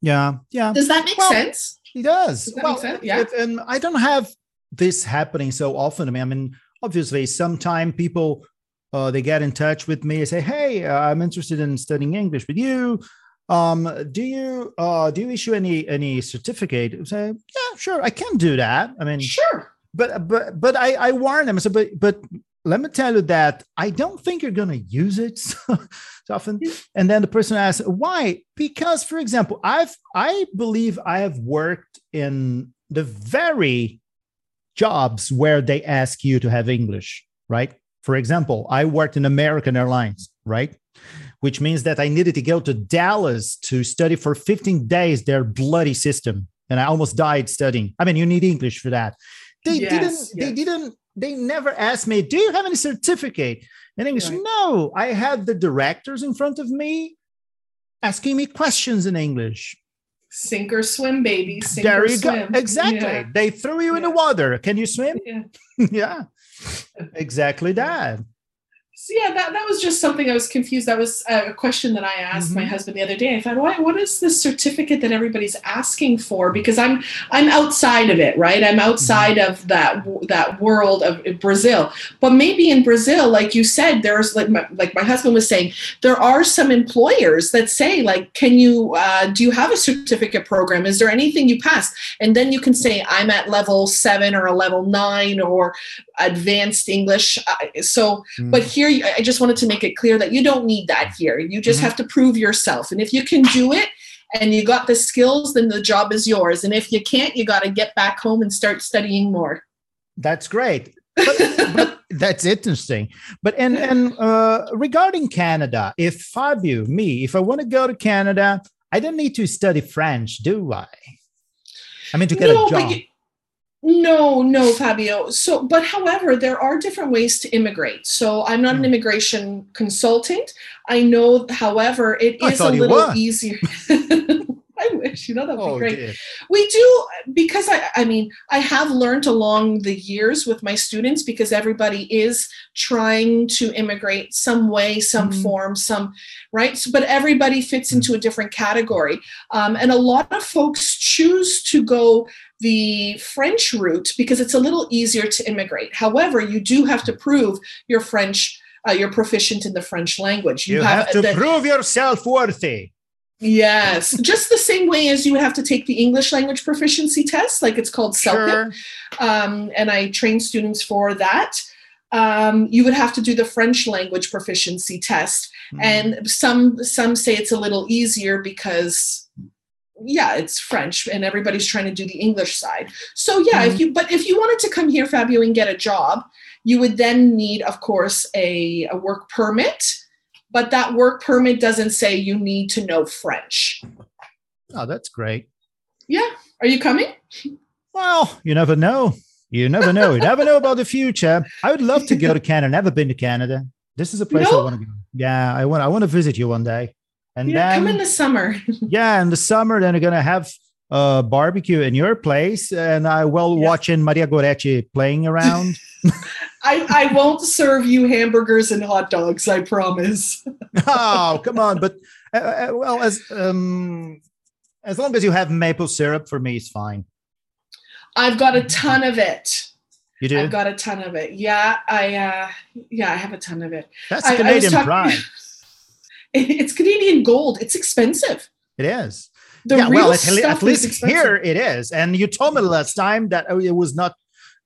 [SPEAKER 2] Yeah, yeah.
[SPEAKER 1] Does that make
[SPEAKER 2] Well,
[SPEAKER 1] sense?
[SPEAKER 2] He does.
[SPEAKER 1] Does sense? Yeah.
[SPEAKER 2] it- and I don't have this happening so often. I mean, I mean, obviously, sometime people uh, they get in touch with me and say, "Hey, uh, I'm interested in studying English with you. Um, do you uh, do you issue any any certificate?" I say, "Yeah, sure, I can do that." I mean,
[SPEAKER 1] Sure.
[SPEAKER 2] but but but I I warn them. I said, "But but let me tell you that I don't think you're going to use it so, so often." And then the person asks, "Why?" Because, for example, I've I believe I have worked in the very jobs where they ask you to have English, right? For example, I worked in American Airlines, right? Which means that I needed to go to Dallas to study for 15 days their bloody system. And I almost died studying. I mean, you need English for that. They
[SPEAKER 1] Yes,
[SPEAKER 2] didn't, they didn't they never asked me, "Do you have any certificate?" In English,
[SPEAKER 1] Right.
[SPEAKER 2] no. I had the directors in front of me asking me questions in English.
[SPEAKER 1] Sink or swim, baby. Sink
[SPEAKER 2] there
[SPEAKER 1] or
[SPEAKER 2] you
[SPEAKER 1] swim.
[SPEAKER 2] go. Exactly.
[SPEAKER 1] Yeah.
[SPEAKER 2] They threw you in the water. Can you swim?
[SPEAKER 1] Yeah.
[SPEAKER 2] yeah. Exactly that.
[SPEAKER 1] So yeah, that, that was just something I was confused. That was uh, a question that I asked my
[SPEAKER 2] Mhm.
[SPEAKER 1] husband the other day. I thought, why, what is this certificate that everybody's asking for? Because I'm I'm outside of it, right? I'm outside of that that world of Brazil. But maybe in Brazil, like you said, there's like my, like my husband was saying, there are some employers that say like, can you uh, do you have a certificate program? Is there anything you passed? And then you can say I'm at level seven or a level nine or advanced English. Uh, so but here, you- I just wanted to make it clear that you don't need that here. You just
[SPEAKER 2] Mhm.
[SPEAKER 1] have to prove yourself. And if you can do it and you got the skills, then the job is yours. And if you can't, you got to get back home and start studying more.
[SPEAKER 2] That's great. But, but that's interesting. But and and uh, regarding Canada, if Fabio, me, if I want to go to Canada, I don't need to study French, do I? I mean, to get a job.
[SPEAKER 1] but you, no, no, Fabio. So, but however, there are different ways to immigrate. So, I'm not an
[SPEAKER 2] Hmm.
[SPEAKER 1] immigration consultant. I know, however, it
[SPEAKER 2] I
[SPEAKER 1] is a little easier. I wish, you know, that would
[SPEAKER 2] oh,
[SPEAKER 1] be great.
[SPEAKER 2] dear.
[SPEAKER 1] we do because I, I mean i have learned along the years with my students because everybody is trying to immigrate some way some
[SPEAKER 2] Mhm.
[SPEAKER 1] form some right so, but everybody fits into a different category um, and a lot of folks choose to go the french route because it's a little easier to immigrate however you do have to prove your french uh, you're proficient in the french language
[SPEAKER 2] You, have, to
[SPEAKER 1] the-
[SPEAKER 2] prove yourself worthy.
[SPEAKER 1] Yes, just the same way as you have to take the English language proficiency test, like it's called CELPIP,
[SPEAKER 2] Sure.
[SPEAKER 1] um, and I train students for that. Um, you would have to do the French language proficiency test,
[SPEAKER 2] Hmm.
[SPEAKER 1] and some some say it's a little easier because yeah, it's French, and everybody's trying to do the English side. So yeah, if mm-hmm. you but if you wanted to come here, Fabio, and get a job, you would then need, of course, a, a work permit. But that work permit doesn't say you need to know French.
[SPEAKER 2] oh, that's great.
[SPEAKER 1] Yeah. Are you coming?
[SPEAKER 2] Well, you never know. You never know. You never know about the future. I would love to go to Canada. Never been to Canada. This is a place I want to go. Yeah, I want. I want to visit you one day. And
[SPEAKER 1] yeah,
[SPEAKER 2] then,
[SPEAKER 1] come in the summer.
[SPEAKER 2] yeah, in the summer, then we're gonna have a barbecue in your place, and I will
[SPEAKER 1] Yeah.
[SPEAKER 2] watching Maria Goretti playing around.
[SPEAKER 1] I, I won't serve you hamburgers and hot dogs, I promise.
[SPEAKER 2] oh, come on! But uh, uh, well, as um, as long as you have maple syrup, for me, it's fine.
[SPEAKER 1] I've got a ton of it.
[SPEAKER 2] You do.
[SPEAKER 1] I've got a ton of it. Yeah, I uh yeah, I have a ton of it.
[SPEAKER 2] That's
[SPEAKER 1] I- I
[SPEAKER 2] Canadian pride.
[SPEAKER 1] It's Canadian gold. It's expensive.
[SPEAKER 2] It is.
[SPEAKER 1] The
[SPEAKER 2] yeah, well, at, at least here it is. And you told me last time that oh, it was not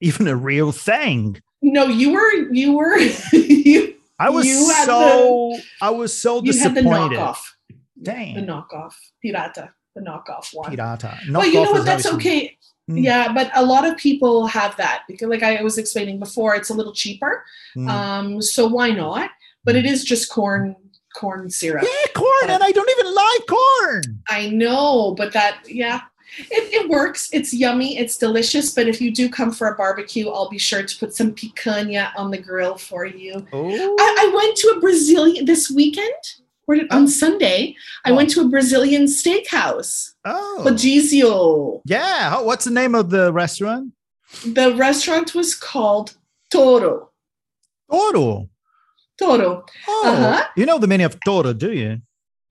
[SPEAKER 2] even a real thing.
[SPEAKER 1] No, you were you were you
[SPEAKER 2] I was
[SPEAKER 1] You
[SPEAKER 2] so I was so
[SPEAKER 1] you had the
[SPEAKER 2] disappointed.
[SPEAKER 1] knockoff.
[SPEAKER 2] Dang.
[SPEAKER 1] The knockoff. Pirata. The knockoff one.
[SPEAKER 2] Pirata.
[SPEAKER 1] Well, you know what? That's okay.
[SPEAKER 2] Mm.
[SPEAKER 1] Yeah, but a lot of people have that because, like I was explaining before, it's a little cheaper.
[SPEAKER 2] Mm.
[SPEAKER 1] Um, so why not? But it is just corn, corn syrup.
[SPEAKER 2] yeah, corn, and I don't even like corn.
[SPEAKER 1] I know, but that, yeah, it, it works. It's yummy. It's delicious. But if you do come for a barbecue, I'll be sure to put some picanha on the grill for you.
[SPEAKER 2] Oh,
[SPEAKER 1] I, I went to a Brazilian this weekend. Where did,
[SPEAKER 2] Oh.
[SPEAKER 1] On Sunday, I
[SPEAKER 2] Oh.
[SPEAKER 1] went to a Brazilian steakhouse,
[SPEAKER 2] oh.
[SPEAKER 1] Bagizio.
[SPEAKER 2] yeah. What's the name of the restaurant?
[SPEAKER 1] The restaurant was called Toro.
[SPEAKER 2] Toro.
[SPEAKER 1] Toro.
[SPEAKER 2] Oh,
[SPEAKER 1] Uh-huh.
[SPEAKER 2] you know the meaning of toro, do you?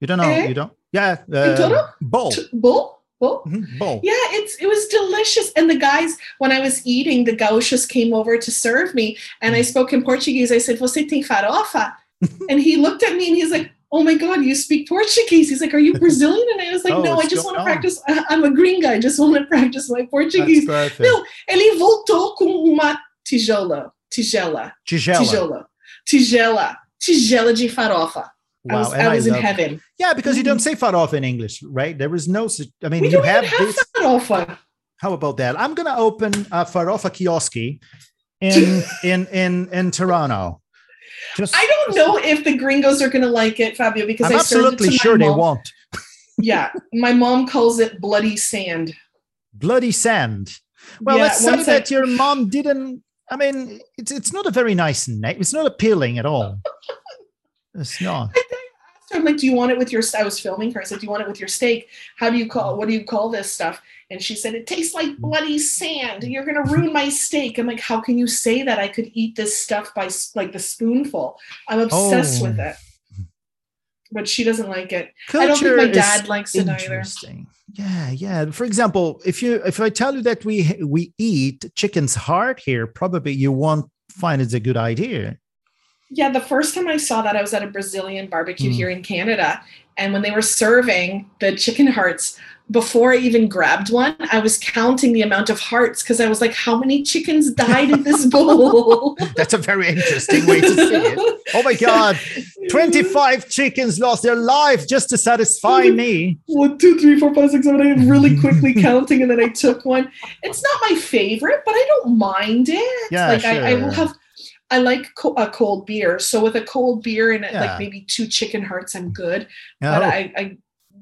[SPEAKER 2] You don't know.
[SPEAKER 1] Eh?
[SPEAKER 2] You don't. Yeah. Uh,
[SPEAKER 1] Toro?
[SPEAKER 2] Bowl.
[SPEAKER 1] T- bull? Bull?
[SPEAKER 2] Mhm, Bowl.
[SPEAKER 1] Yeah, it's it was delicious. And the guys, when I was eating, the gauchos came over to serve me, and. I spoke in Portuguese. I said, "Você tem farofa?" and he looked at me and he's like, "Oh my God, you speak Portuguese?" He's like, "Are you Brazilian?" And I was like,
[SPEAKER 2] Oh,
[SPEAKER 1] "No, I just want to practice. I'm a gringa. I just want to practice my Portuguese." Não, ele voltou com uma tigela, tigela,
[SPEAKER 2] Tigela.
[SPEAKER 1] tigela, tigela, tigela de farofa. I
[SPEAKER 2] Wow,
[SPEAKER 1] was,
[SPEAKER 2] and
[SPEAKER 1] I was in
[SPEAKER 2] love-
[SPEAKER 1] heaven.
[SPEAKER 2] Yeah, because you mm-hmm. don't say farofa in English, right? There is no. I mean,
[SPEAKER 1] We
[SPEAKER 2] you have
[SPEAKER 1] have
[SPEAKER 2] this.
[SPEAKER 1] farofa.
[SPEAKER 2] How about that? I'm gonna open a farofa kioski in in in in Toronto. Just,
[SPEAKER 1] I don't know if the gringos are going to like it, Fabio, because
[SPEAKER 2] I'm
[SPEAKER 1] I
[SPEAKER 2] absolutely sure they won't.
[SPEAKER 1] Yeah, my mom calls it bloody sand.
[SPEAKER 2] Bloody sand. Well,
[SPEAKER 1] Yeah,
[SPEAKER 2] let's say
[SPEAKER 1] I-
[SPEAKER 2] that your mom didn't I mean, it's it's not a very nice name. It's not appealing at all. It's not.
[SPEAKER 1] I'm like, do you want it with your? I was filming her. I said, do you want it with your steak? How do you call? What do you call this stuff? And she said, it tastes like bloody sand. You're gonna ruin my steak. I'm like, how can you say that? I could eat this stuff by like the spoonful. I'm obsessed
[SPEAKER 2] Oh.
[SPEAKER 1] with it. But she doesn't like it.
[SPEAKER 2] Culture
[SPEAKER 1] I don't think my dad likes it either.
[SPEAKER 2] Yeah, yeah. For example, if you if I tell you that we we eat chicken's heart here, probably you won't find it's a good idea.
[SPEAKER 1] Yeah, the first time I saw that, I was at a Brazilian barbecue
[SPEAKER 2] Mm.
[SPEAKER 1] here in Canada. And when they were serving the chicken hearts, before I even grabbed one, I was counting the amount of hearts because I was like, how many chickens died in this bowl?
[SPEAKER 2] That's a very interesting way to see it. Oh my god, 25 chickens lost their life just to satisfy me.
[SPEAKER 1] One, two, three, four, five, six, seven, eight, really quickly counting, and then I took one. It's not my favorite, but I don't mind it.
[SPEAKER 2] Yeah,
[SPEAKER 1] like I, I will
[SPEAKER 2] sure.
[SPEAKER 1] have. I like co- a cold beer, so with a cold beer and
[SPEAKER 2] Yeah.
[SPEAKER 1] like maybe two chicken hearts, I'm good.
[SPEAKER 2] Yeah,
[SPEAKER 1] But I, I,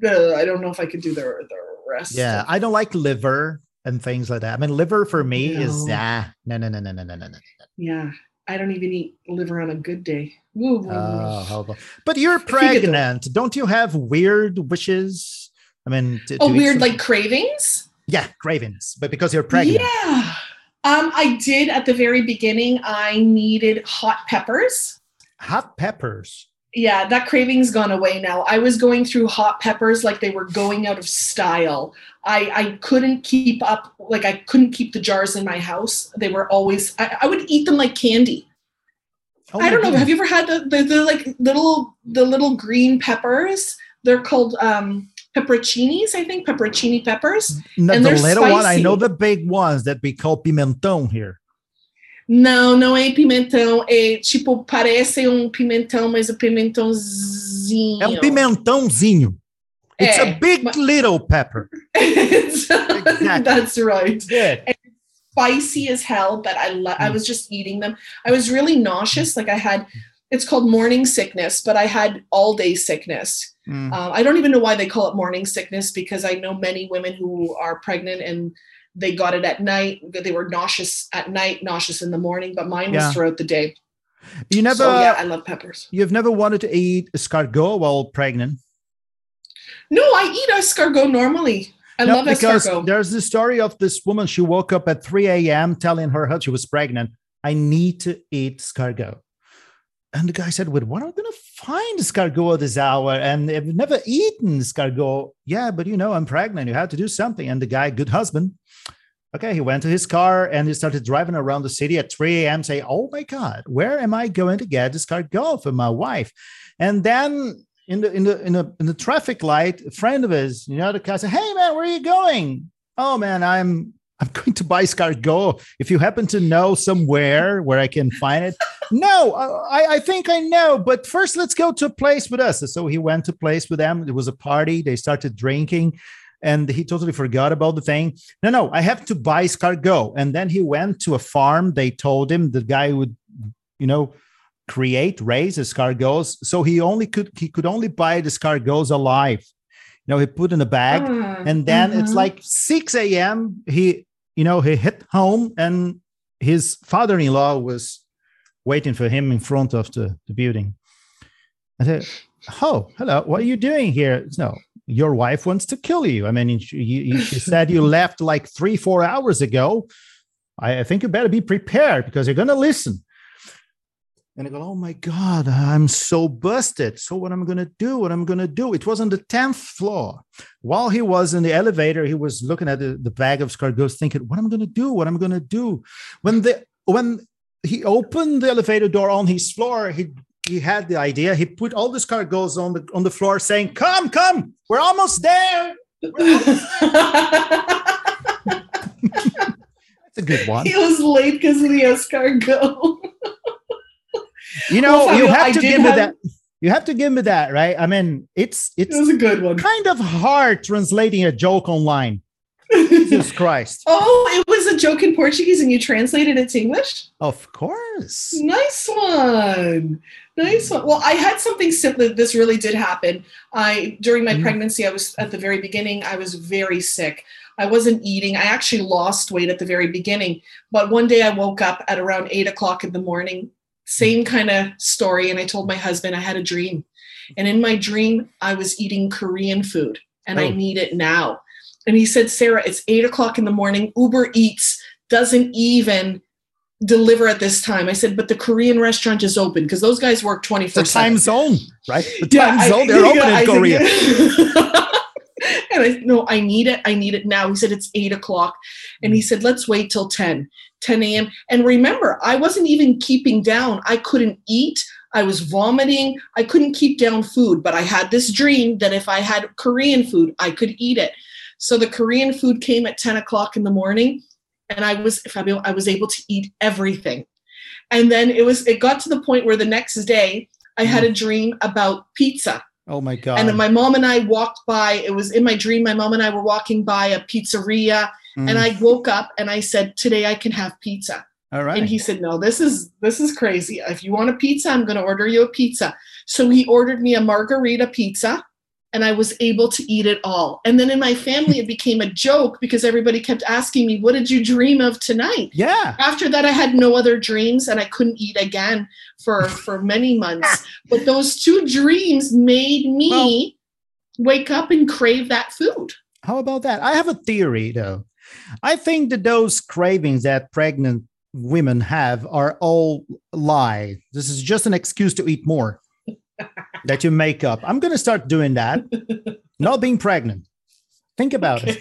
[SPEAKER 1] uh, I don't know if I could do the the rest.
[SPEAKER 2] yeah, I don't like liver and things like that. I mean, liver for me is
[SPEAKER 1] No.
[SPEAKER 2] ah, no, no, no, no, no, no, no, no.
[SPEAKER 1] yeah. I don't even eat liver on a good day. Woo, woo, woo.
[SPEAKER 2] Oh. But you're pregnant. Don't you have weird wishes? I mean, to,
[SPEAKER 1] oh,
[SPEAKER 2] eat
[SPEAKER 1] weird like cravings.
[SPEAKER 2] yeah, cravings, but because you're pregnant.
[SPEAKER 1] Yeah. Um, I did at the very beginning. I needed hot peppers.
[SPEAKER 2] Hot peppers.
[SPEAKER 1] Yeah, that craving's gone away now. I was going through hot peppers like they were going out of style. I, I couldn't keep up, like I couldn't keep the jars in my house. They were always, I, I would eat them like candy.
[SPEAKER 2] Oh
[SPEAKER 1] I don't know.
[SPEAKER 2] goodness.
[SPEAKER 1] Have you ever had the, the, the like little the little green peppers? They're called um pepperoncinis, I think, pepperoncini peppers.
[SPEAKER 2] No,
[SPEAKER 1] and
[SPEAKER 2] the
[SPEAKER 1] they're
[SPEAKER 2] little one, I know the big ones that we call pimentão here.
[SPEAKER 1] Não, não é pimentão. É tipo, parece um pimentão, mas o pimentãozinho.
[SPEAKER 2] É um pimentãozinho. It's a
[SPEAKER 1] É,
[SPEAKER 2] big little pepper.
[SPEAKER 1] That's right.
[SPEAKER 2] Good.
[SPEAKER 1] Spicy as hell, but I lo- I
[SPEAKER 2] Mm.
[SPEAKER 1] was just eating them. I was really nauseous. Like I had, it's called morning sickness, but I had all day sickness.
[SPEAKER 2] Mm.
[SPEAKER 1] Um, I don't even know why they call it morning sickness because I know many women who are pregnant and they got it at night. They were nauseous at night, nauseous in the morning, but mine was throughout the day.
[SPEAKER 2] You never,
[SPEAKER 1] so yeah, I love peppers.
[SPEAKER 2] you've never wanted to eat escargot while pregnant.
[SPEAKER 1] No, I eat escargot normally. I
[SPEAKER 2] No,
[SPEAKER 1] love
[SPEAKER 2] because
[SPEAKER 1] escargot.
[SPEAKER 2] there's the story of this woman. She woke up at 3 a.m. telling her husband she was pregnant. I need to eat escargot. And the guy said, Well, what am I going to find escargot this hour? And I've never eaten escargot. Yeah, but you know, I'm pregnant. You have to do something. And the guy, good husband, okay, he went to his car and he started driving around the city at 3 a.m. Say, Oh my God, where am I going to get escargot for my wife? And then in the in the in the in the traffic light, a friend of his, you know, the guy said, Hey man, where are you going? Oh man, I'm I'm going to buy escargot. If you happen to know somewhere where I can find it, no, I, I think I know. But first, let's go to a place with us. So he went to a place with them. It was a party. They started drinking, and he totally forgot about the thing. No, no, I have to buy escargot. And then he went to a farm. They told him the guy would, you know, create, raise escargots. So he only could he could only buy the escargots alive. You know, he put in a bag
[SPEAKER 1] Ah,
[SPEAKER 2] and then it's
[SPEAKER 1] mhm.
[SPEAKER 2] like 6 a.m he you know he hit home and his father-in-law was waiting for him in front of the, the building. I said oh hello what are you doing here? No your wife wants to kill you. I mean she, she said you left like three four hours ago. I, I think you better be prepared because you're gonna listen and I go, oh my God, I'm so busted. So, what am I'm going to do, what am I'm going to do. It was on the 10th floor. While he was in the elevator, he was looking at the, the bag of escargots, thinking, what am I going to do? What am I going to do? When the when he opened the elevator door on his floor, he he had the idea. He put all the escargots on the on the floor, saying, Come, come, we're almost there. That's a good one.
[SPEAKER 1] he was late because of the escargot.
[SPEAKER 2] You know,
[SPEAKER 1] Well,
[SPEAKER 2] you have
[SPEAKER 1] I
[SPEAKER 2] to give me that. You have to give me that, right? I mean, it's it's
[SPEAKER 1] was a good one.
[SPEAKER 2] kind of hard translating a joke online. Jesus Christ.
[SPEAKER 1] oh, it was a joke in Portuguese and you translated it to English?
[SPEAKER 2] Of course.
[SPEAKER 1] Nice one. Nice one. Well, I had something similar. This really did happen. I during my
[SPEAKER 2] Mm.
[SPEAKER 1] pregnancy, I was at the very beginning, I was very sick. I wasn't eating. I actually lost weight at the very beginning. But one day I woke up at around eight o'clock in the morning, same kind of story. And I told my husband I had a dream. And in my dream, I was eating Korean food and I
[SPEAKER 2] Oh.
[SPEAKER 1] need it now. And he said, Sarah, it's eight o'clock in the morning. Uber Eats doesn't even deliver at this time. I said, but the Korean restaurant is open because those guys work 24
[SPEAKER 2] The time zone, right? The
[SPEAKER 1] Yeah,
[SPEAKER 2] time
[SPEAKER 1] I-
[SPEAKER 2] zone. They're open
[SPEAKER 1] yeah, I
[SPEAKER 2] in
[SPEAKER 1] said,
[SPEAKER 2] Korea.
[SPEAKER 1] yeah. and I no, I need it. I need it now. He said it's eight o'clock. And he hmm. said, let's wait till 10, 10 a.m. And remember, I wasn't even keeping down. I couldn't eat. I was vomiting. I couldn't keep down food, but I had this dream that if I had Korean food, I could eat it. So the Korean food came at 10 o'clock in the morning, and I was Fabio, I was able to eat everything. And then it was it got to the point where the next day I had a mm. dream about pizza.
[SPEAKER 2] Oh my god!
[SPEAKER 1] And my mom and I walked by, it was in my dream, my mom and I were walking by a pizzeria,
[SPEAKER 2] Mm.
[SPEAKER 1] and I woke up and I said, Today I can have pizza.
[SPEAKER 2] all right.
[SPEAKER 1] And he said, No, this is this is crazy. If you want a pizza, I'm gonna order you a pizza. So he ordered me a margarita pizza and I was able to eat it all. And then in my family, it became a joke because everybody kept asking me, What did you dream of tonight?
[SPEAKER 2] yeah.
[SPEAKER 1] after that i had no other dreams and i couldn't eat again for for many months but those two dreams made me wake up and crave that food
[SPEAKER 2] How about that? I have a theory though. I think that those cravings that pregnant women have are all lie. This is just an excuse to eat more that you make up. I'm going to start doing that. Not being pregnant. Think about it.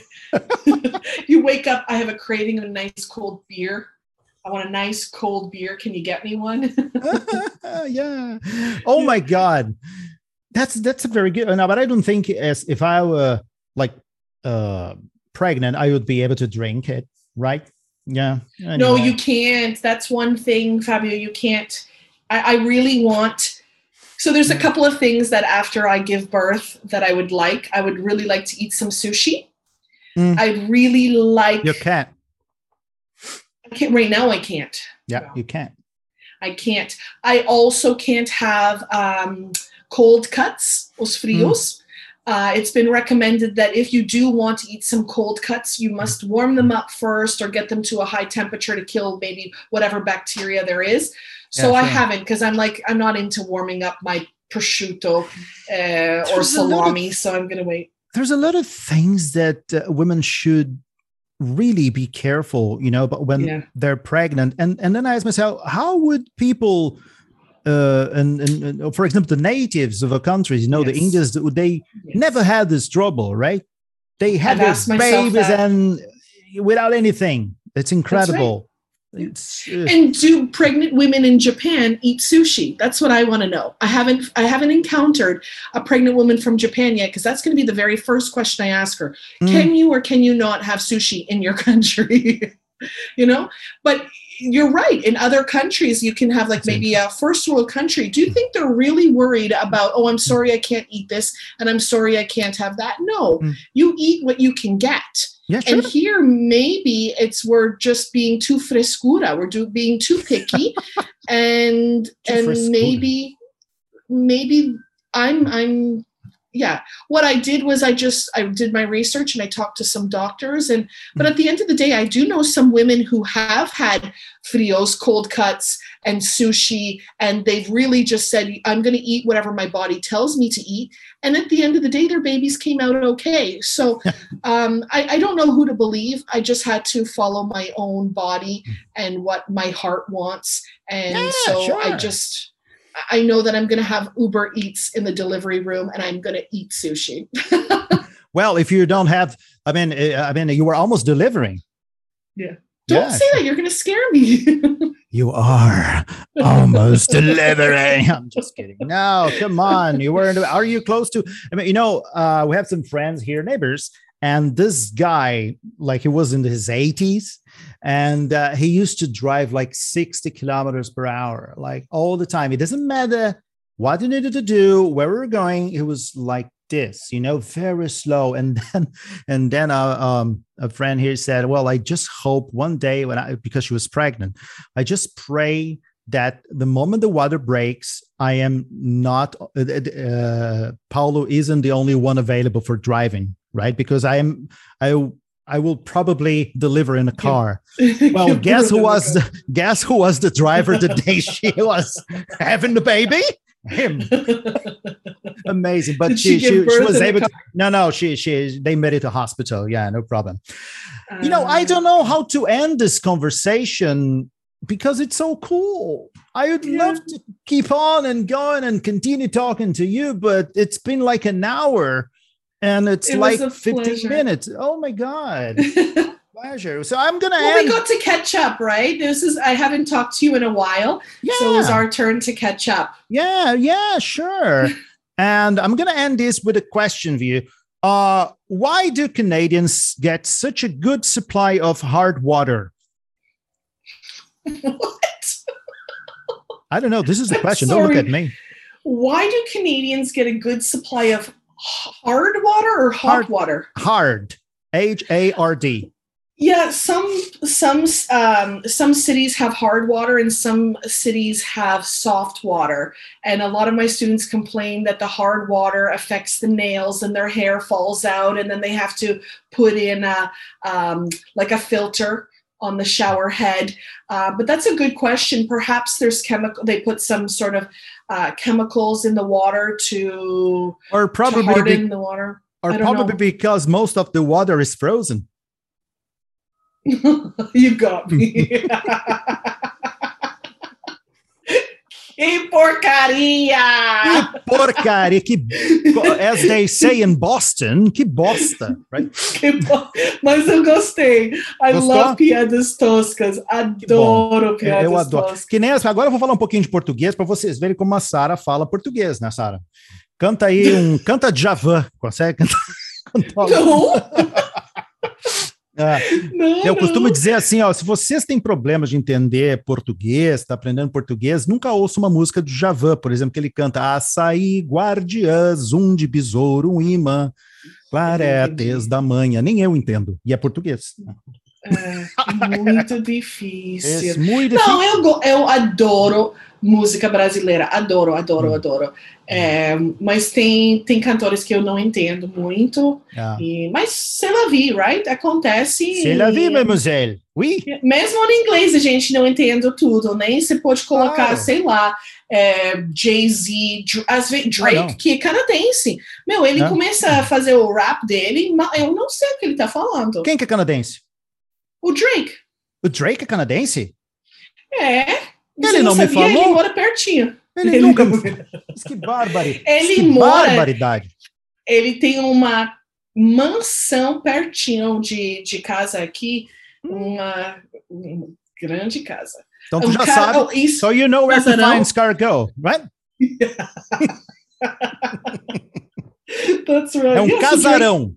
[SPEAKER 1] you wake up i have a craving of a nice cold beer i want a nice cold beer can you get me one
[SPEAKER 2] yeah. Oh my god. That's that's a very good. No, but I don't think as if I were like uh pregnant, I would be able to drink it, right? Yeah.
[SPEAKER 1] no you can't that's one thing fabio you can't I, I really want so there's a couple of things that after i give birth that i would like i would really like to eat some sushi
[SPEAKER 2] Mm.
[SPEAKER 1] i'd really like
[SPEAKER 2] you can't.
[SPEAKER 1] I can't, right now i can't
[SPEAKER 2] Yeah,
[SPEAKER 1] No.
[SPEAKER 2] you can't.
[SPEAKER 1] i can't i also can't have um, cold cuts os frios uh, it's been recommended that if you do want to eat some cold cuts, you must warm them up first or get them to a high temperature to kill maybe whatever bacteria there is. So
[SPEAKER 2] Yeah,
[SPEAKER 1] I haven't because I'm like I'm not into warming up my prosciutto uh, or
[SPEAKER 2] lot of-
[SPEAKER 1] salami. So I'm gonna wait.
[SPEAKER 2] there's a lot of things that uh, women should really be careful you know but when
[SPEAKER 1] Yeah.
[SPEAKER 2] they're pregnant and and then i ask myself how would people uh and, and, and for example the natives of a country you know the indians they
[SPEAKER 1] Yes.
[SPEAKER 2] never had this trouble right they had their babies and without anything it's incredible it's uh,
[SPEAKER 1] And do pregnant women in Japan eat sushi? That's what I want to know. I haven't I haven't encountered a pregnant woman from Japan yet because that's going to be the very first question I ask her.
[SPEAKER 2] mm,
[SPEAKER 1] Can you or can you not have sushi in your country? you know, but you're right. In other countries, you can have like maybe a first world country. Do you think they're really worried about? Oh, I'm sorry, I can't eat this, and I'm sorry, I can't have that. No,
[SPEAKER 2] Mm.
[SPEAKER 1] you eat what you can get.
[SPEAKER 2] yeah sure.
[SPEAKER 1] And here, maybe it's we're just being too frescura. We're do, being too picky, and
[SPEAKER 2] Too
[SPEAKER 1] and
[SPEAKER 2] frescura.
[SPEAKER 1] maybe maybe I'm I'm yeah. What I did was I just I did my research and I talked to some doctors and but at the end of the day, I do know some women who have had frios, cold cuts, and sushi, and they've really just said, I'm going to eat whatever my body tells me to eat. And at the end of the day, their babies came out okay. So um, I, I don't know who to believe. I just had to follow my own body and what my heart wants. And
[SPEAKER 2] Yeah,
[SPEAKER 1] so I just, I know that I'm going to have Uber Eats in the delivery room and I'm going to eat sushi.
[SPEAKER 2] well if you don't have i mean uh, i mean you were almost delivering
[SPEAKER 1] Yeah.
[SPEAKER 2] Yeah,
[SPEAKER 1] Don't say that. You're going to scare me.
[SPEAKER 2] You are almost delivering. I'm just kidding. No, come on. You weren't. Are you close to? I mean, you know, uh, we have some friends here, neighbors, and this guy, like, he was in his 80s, and uh, he used to drive like 60 kilometers per hour, like all the time. It doesn't matter what you needed to do, where we we're going. It was like this, you know, very slow. And then, and then, uh, um, a friend here said, "Well, I just hope one day when I, because she was pregnant." I just pray that the moment the water breaks, I am not, uh, uh, Paulo isn't the only one available for driving, right? Because I am, I I will probably deliver in a car. Well, guess who was the, guess who was the driver the day she was having the baby? Him. Amazing, but she
[SPEAKER 1] she
[SPEAKER 2] she, she was able. To, no, no, she she they made it to hospital. Yeah, no problem. You know, I
[SPEAKER 1] Uh,
[SPEAKER 2] don't know how to end this conversation because it's so cool. I would
[SPEAKER 1] Yeah.
[SPEAKER 2] love to keep on and going and continue talking to you, but it's been like an hour and it's
[SPEAKER 1] It
[SPEAKER 2] like 15
[SPEAKER 1] pleasure.
[SPEAKER 2] minutes. Oh my God. Pleasure. So I'm going to
[SPEAKER 1] well, we got to catch up, right? This is I haven't talked to you in a while,
[SPEAKER 2] yeah,
[SPEAKER 1] so it was our turn to catch up.
[SPEAKER 2] yeah, yeah, sure. and I'm going to end this with a question for you. Uh, why do Canadians get such a good supply of hard water?
[SPEAKER 1] what?
[SPEAKER 2] I don't know. This is the question. Don't look at me.
[SPEAKER 1] Why do Canadians get a good supply of hard water or hot
[SPEAKER 2] Hard-
[SPEAKER 1] water?
[SPEAKER 2] Hard. H A R D.
[SPEAKER 1] Yeah, some some um, some cities have hard water and some cities have soft water. And a lot of my students complain that the hard water affects the nails and their hair falls out, and then they have to put in a um, like a filter on the shower head. Uh, but that's a good question. Perhaps there's chemical. They put some sort of uh, chemicals in the water to,
[SPEAKER 2] Or
[SPEAKER 1] to
[SPEAKER 2] probably
[SPEAKER 1] harden
[SPEAKER 2] be,
[SPEAKER 1] the water.
[SPEAKER 2] or probably
[SPEAKER 1] know.
[SPEAKER 2] because most of the water is frozen.
[SPEAKER 1] you got me. que porcaria!
[SPEAKER 2] Que porcaria, que as they say in Boston, que bosta, right?
[SPEAKER 1] Que bo- Mas eu gostei. I
[SPEAKER 2] Gostou?
[SPEAKER 1] love piadas toscas. Adoro piadas
[SPEAKER 2] Eu adoro.
[SPEAKER 1] toscas.
[SPEAKER 2] Que nem as- agora eu vou falar um pouquinho de português para vocês verem como a Sara fala português, né, Sara? Canta aí um canta Djavan, consegue cantar-
[SPEAKER 1] Não,
[SPEAKER 2] Ah,
[SPEAKER 1] não,
[SPEAKER 2] Eu costumo
[SPEAKER 1] não.
[SPEAKER 2] dizer assim, ó, se vocês têm problemas de entender português, está aprendendo português, nunca ouça uma música do Javan, por exemplo, que ele canta Açaí, guardiãs, um de besouro, um imã, claretes da manhã. Nem eu entendo, e é português.
[SPEAKER 1] É muito difícil.
[SPEAKER 2] É muito difícil.
[SPEAKER 1] Não, eu, eu adoro música brasileira. Adoro, adoro,
[SPEAKER 2] Hum.
[SPEAKER 1] adoro. É, mas tem, tem cantores que eu não entendo muito.
[SPEAKER 2] Ah.
[SPEAKER 1] E, mas sei lá, vi, right? Acontece.
[SPEAKER 2] C'est la vie, mademoiselle. Oui.
[SPEAKER 1] Mesmo no inglês a gente não entende tudo, nem você pode colocar,
[SPEAKER 2] Claro.
[SPEAKER 1] sei lá, é, Jay-Z, às vezes Drake,
[SPEAKER 2] Ah, não.
[SPEAKER 1] que é canadense. Meu, ele
[SPEAKER 2] Né?
[SPEAKER 1] começa a fazer o rap dele, mas eu não sei o que ele tá falando.
[SPEAKER 2] Quem que é canadense?
[SPEAKER 1] O Drake.
[SPEAKER 2] O Drake é canadense?
[SPEAKER 1] É.
[SPEAKER 2] Ele não me
[SPEAKER 1] sabia?
[SPEAKER 2] falou?
[SPEAKER 1] Ele mora pertinho.
[SPEAKER 2] Ele, nunca me falou. Mas Que barbari.
[SPEAKER 1] Ele
[SPEAKER 2] que
[SPEAKER 1] mora-
[SPEAKER 2] barbaridade.
[SPEAKER 1] Ele tem uma mansão pertinho de, de casa aqui, uma, uma grande casa.
[SPEAKER 2] Então tu
[SPEAKER 1] Um
[SPEAKER 2] já
[SPEAKER 1] cara-
[SPEAKER 2] sabe.
[SPEAKER 1] oh, isso,
[SPEAKER 2] So you know where to find Scargo, right?
[SPEAKER 1] that's right.
[SPEAKER 2] É um
[SPEAKER 1] Yes, o Drake-
[SPEAKER 2] casarão.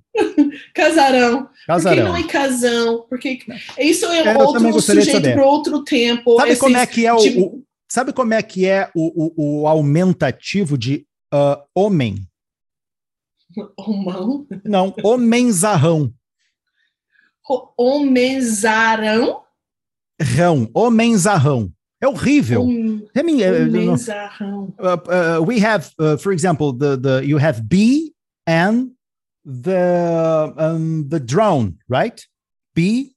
[SPEAKER 1] Casarão. Por que
[SPEAKER 2] Casarão.
[SPEAKER 1] não é casão? Porque isso é
[SPEAKER 2] É, eu
[SPEAKER 1] outro sujeito para outro tempo.
[SPEAKER 2] Sabe como é
[SPEAKER 1] Esses-
[SPEAKER 2] que é o,
[SPEAKER 1] tipo-
[SPEAKER 2] o- sabe como é que é o, o, o aumentativo de ah, homem?
[SPEAKER 1] Romão?
[SPEAKER 2] Não, homenzarrão.
[SPEAKER 1] Homenzarão?
[SPEAKER 2] Rão, homenzarrão. É horrível.
[SPEAKER 1] Hom-
[SPEAKER 2] I mean, uh, uh, uh, we have, uh, for example, the the you have bee and the um, the drone, right? bee,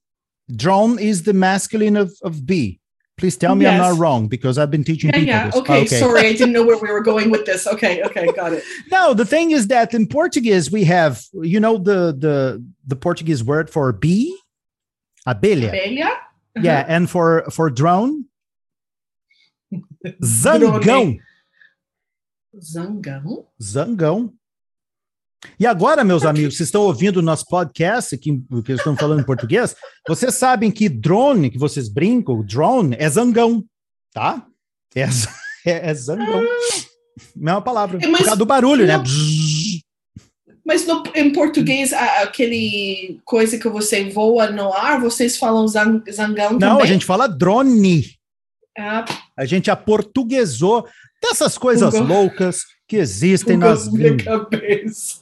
[SPEAKER 2] drone is the masculine of, of bee. Please tell me I'm not wrong because I've been teaching
[SPEAKER 1] Yeah,
[SPEAKER 2] people
[SPEAKER 1] yeah.
[SPEAKER 2] this.
[SPEAKER 1] Okay, sorry, I didn't know where we were going with this. Okay, okay, got it.
[SPEAKER 2] No, the thing is that in Portuguese we have, you know, the the the Portuguese word for bee, abelha.
[SPEAKER 1] Abelha?
[SPEAKER 2] Yeah, and for for drone, zangão,
[SPEAKER 1] Zangão?
[SPEAKER 2] zangão. E agora, meus amigos, vocês estão ouvindo o nosso podcast que eles estão falando em português. Vocês sabem que drone, que vocês brincam, drone é zangão, tá? É, é, é zangão. Mesma palavra.
[SPEAKER 1] É, mas-
[SPEAKER 2] Por causa do barulho, né?
[SPEAKER 1] não-
[SPEAKER 2] Bzzz.
[SPEAKER 1] Mas no- em português, aquele coisa que você voa no ar, vocês falam zang, zangão
[SPEAKER 2] Não,
[SPEAKER 1] também?
[SPEAKER 2] a gente fala drone.
[SPEAKER 1] Ah,
[SPEAKER 2] A gente aportuguesou dessas coisas
[SPEAKER 1] Bugou.
[SPEAKER 2] loucas que existem
[SPEAKER 1] bugou
[SPEAKER 2] nas
[SPEAKER 1] minha cabeça.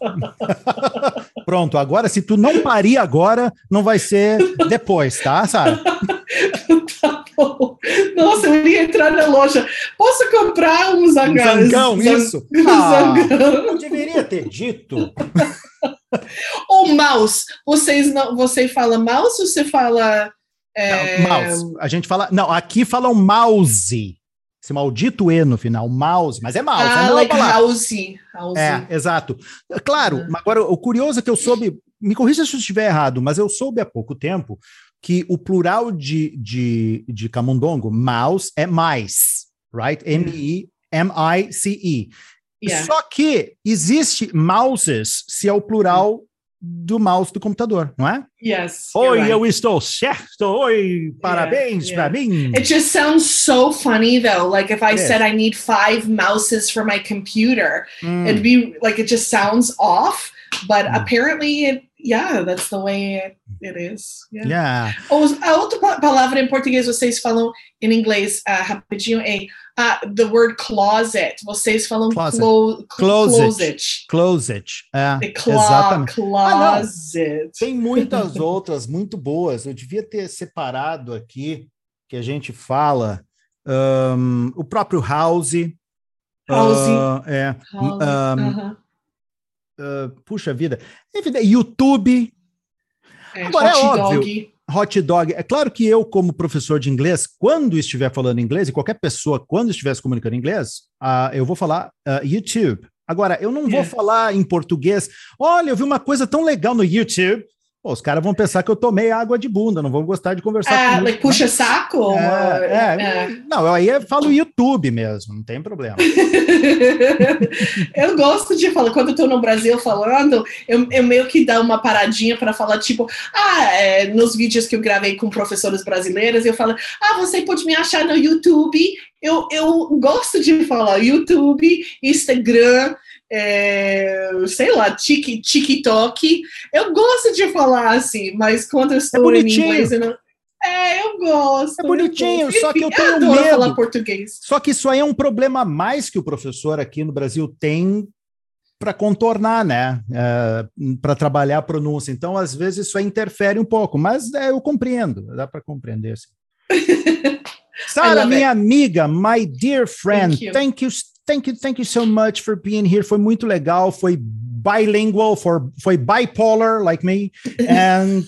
[SPEAKER 2] Pronto, agora se tu não parir agora, não vai ser depois, tá, Sara?
[SPEAKER 1] tá bom. Nossa, eu iria entrar na loja. Posso comprar um
[SPEAKER 2] Um
[SPEAKER 1] zangão?
[SPEAKER 2] zangão,
[SPEAKER 1] Zang-
[SPEAKER 2] isso? Ah,
[SPEAKER 1] Zangão.
[SPEAKER 2] eu deveria ter dito.
[SPEAKER 1] Uma mouse. Vocês não, você fala mouse ou você fala é...
[SPEAKER 2] Mouse. A gente fala, não, aqui falam mouse. Esse maldito E no final, mouse, mas é mouse.
[SPEAKER 1] Ah,
[SPEAKER 2] é
[SPEAKER 1] like house.
[SPEAKER 2] É, exato. Claro,
[SPEAKER 1] Ah.
[SPEAKER 2] agora o curioso é que eu soube, me corrija se eu estiver errado, mas eu soube há pouco tempo que o plural de, de, de camundongo, mouse, é mais, right? M-I-M-I-C-E.
[SPEAKER 1] Yeah.
[SPEAKER 2] Só que existe mouses se é o plural do mouse do computador, não é?
[SPEAKER 1] Yes.
[SPEAKER 2] Oi,
[SPEAKER 1] right.
[SPEAKER 2] eu estou certo. Oi, parabéns
[SPEAKER 1] yeah.
[SPEAKER 2] para mim.
[SPEAKER 1] It just sounds so funny though. Like if I
[SPEAKER 2] is.
[SPEAKER 1] said I need five mouses for my computer,
[SPEAKER 2] Hum,
[SPEAKER 1] it'd be like it just sounds off. But
[SPEAKER 2] Mm.
[SPEAKER 1] apparently, it, yeah, that's the way it, is. Yeah.
[SPEAKER 2] yeah.
[SPEAKER 1] Ou a outra pa- palavra em português vocês falam em inglês ah, rapidinho é ah, the word closet. Vocês falam
[SPEAKER 2] Closet.
[SPEAKER 1] clo-
[SPEAKER 2] Closet.
[SPEAKER 1] closet.
[SPEAKER 2] Closet. É,
[SPEAKER 1] The clo-
[SPEAKER 2] exatamente.
[SPEAKER 1] closet.
[SPEAKER 2] Tem muitas outras muito boas. Eu devia ter separado aqui que a gente fala. ahn, o próprio House.
[SPEAKER 1] House.
[SPEAKER 2] ah, é.
[SPEAKER 1] House.
[SPEAKER 2] Um,
[SPEAKER 1] Aham.
[SPEAKER 2] Ah, puxa vida. Enfim, YouTube,
[SPEAKER 1] É,
[SPEAKER 2] agora é
[SPEAKER 1] hot
[SPEAKER 2] óbvio.
[SPEAKER 1] dog.
[SPEAKER 2] hot dog. É claro que eu, como professor de inglês, quando estiver falando inglês, e qualquer pessoa, quando estiver se comunicando em inglês, ah, eu vou falar ah, YouTube. Agora, eu não vou
[SPEAKER 1] Yeah.
[SPEAKER 2] falar em português. Olha, eu vi uma coisa tão legal no YouTube. Pô, os caras vão pensar que eu tomei água de bunda, não vão gostar de conversar
[SPEAKER 1] Ah,
[SPEAKER 2] comigo.
[SPEAKER 1] like puxa saco?
[SPEAKER 2] né? É, é,
[SPEAKER 1] É.
[SPEAKER 2] Não, aí eu falo YouTube mesmo, não tem problema.
[SPEAKER 1] eu gosto de falar, quando eu tô no Brasil falando, eu, eu meio que dá uma paradinha para falar, tipo, ah, é, nos vídeos que eu gravei com professores brasileiras, eu falo, ah, você pode me achar no YouTube. Eu, eu gosto de falar YouTube, Instagram, é, sei lá, Tiki- TikTok. Eu gosto de falar assim, mas quando eu estou em
[SPEAKER 2] bonitinho.
[SPEAKER 1] inglês, eu não. É, eu gosto.
[SPEAKER 2] É bonitinho,
[SPEAKER 1] eu gosto.
[SPEAKER 2] só que eu tenho
[SPEAKER 1] adoro
[SPEAKER 2] medo.
[SPEAKER 1] falar português.
[SPEAKER 2] Só que isso aí é um problema a mais que o professor aqui no Brasil tem para contornar, né? para trabalhar a pronúncia. Então, às vezes, isso aí interfere um pouco, mas é, eu compreendo, dá para compreender. Sara, minha amiga, my dear friend,
[SPEAKER 1] Thank you.
[SPEAKER 2] thank you, thank you, thank you so much for being here. Foi muito legal, foi bilingual, for, foi bipolar like me, and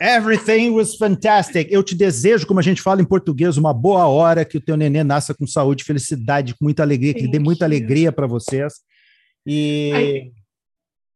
[SPEAKER 2] everything was fantastic. Eu te desejo, como a gente fala em português, uma boa hora, que o teu nenê nasça com saúde, felicidade, com muita alegria, que ele dê muita alegria para vocês. E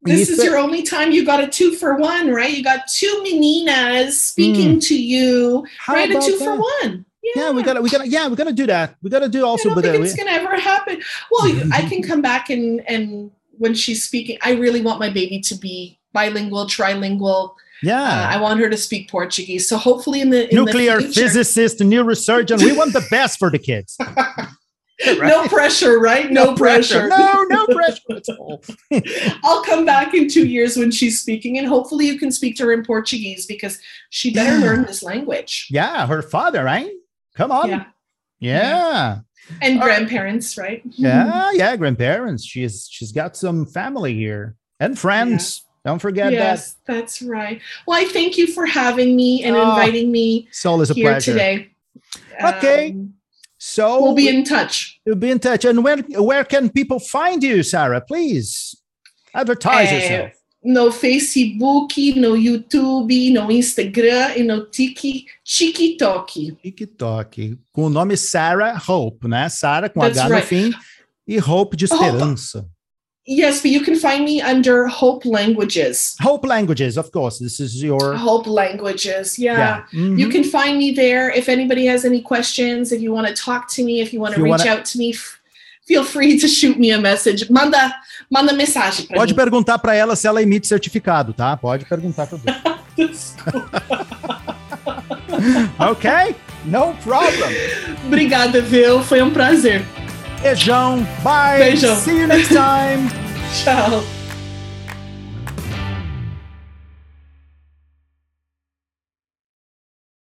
[SPEAKER 1] This
[SPEAKER 2] Isso
[SPEAKER 1] is your only time you got a two for one, right? You got two meninas speaking to you,
[SPEAKER 2] how
[SPEAKER 1] right? A two for
[SPEAKER 2] that?
[SPEAKER 1] one.
[SPEAKER 2] Yeah, we gotta, we gotta, yeah, we're gonna do that. We're gonna do also I
[SPEAKER 1] don't
[SPEAKER 2] but
[SPEAKER 1] think
[SPEAKER 2] uh,
[SPEAKER 1] it's gonna ever happen. Well, I can come back and and when she's speaking, I really want my baby to be bilingual, trilingual. Uh,
[SPEAKER 2] yeah.
[SPEAKER 1] I want her to speak Portuguese. So hopefully, in the in
[SPEAKER 2] Nuclear
[SPEAKER 1] the
[SPEAKER 2] physicist, neurosurgeon. We want the best for the kids.
[SPEAKER 1] no pressure, right? No, pressure.
[SPEAKER 2] No, no pressure at all.
[SPEAKER 1] I'll come back in two years when she's speaking, and hopefully, you can speak to her in Portuguese because she better
[SPEAKER 2] Yeah.
[SPEAKER 1] learn this language.
[SPEAKER 2] Yeah, her father, right? Come on.
[SPEAKER 1] Yeah.
[SPEAKER 2] Yeah.
[SPEAKER 1] And
[SPEAKER 2] All
[SPEAKER 1] grandparents, right?
[SPEAKER 2] Yeah, yeah, grandparents. She's she's got some family here and friends. Don't forget
[SPEAKER 1] yes, that's right. Well, I thank you for having me and
[SPEAKER 2] Oh,
[SPEAKER 1] inviting me
[SPEAKER 2] that. It's always a
[SPEAKER 1] here
[SPEAKER 2] pleasure.
[SPEAKER 1] today.
[SPEAKER 2] Okay.
[SPEAKER 1] Um,
[SPEAKER 2] So
[SPEAKER 1] we'll be in touch.
[SPEAKER 2] we'll be in touch. And where where can people find you, Sarah? Please advertise
[SPEAKER 1] Eh,
[SPEAKER 2] yourself.
[SPEAKER 1] No Facebook, no YouTube, no Instagram e no Tiki TikTok.
[SPEAKER 2] TikTok. Com o nome Sarah Hope, né? Sarah com
[SPEAKER 1] That's
[SPEAKER 2] H no
[SPEAKER 1] right.
[SPEAKER 2] fim e Hope de
[SPEAKER 1] Hope.
[SPEAKER 2] esperança.
[SPEAKER 1] Yes, but you can find me under Hope Languages.
[SPEAKER 2] Hope Languages, of course. This is your
[SPEAKER 1] Hope Languages. Yeah.
[SPEAKER 2] Mhm.
[SPEAKER 1] You can find me there. If anybody has any questions, if you want to talk to me, if you want to reach
[SPEAKER 2] wanna-
[SPEAKER 1] out to me, feel free to shoot me a message. Manda, manda mensagem para
[SPEAKER 2] Pode
[SPEAKER 1] mim.
[SPEAKER 2] perguntar para ela se ela emite certificado, tá? Pode perguntar para
[SPEAKER 1] Desculpa.
[SPEAKER 2] Ok? No problem.
[SPEAKER 1] Obrigada, viu? Foi um prazer.
[SPEAKER 2] Beijão. Bye.
[SPEAKER 1] Beijão.
[SPEAKER 2] See you next time.
[SPEAKER 1] Tchau.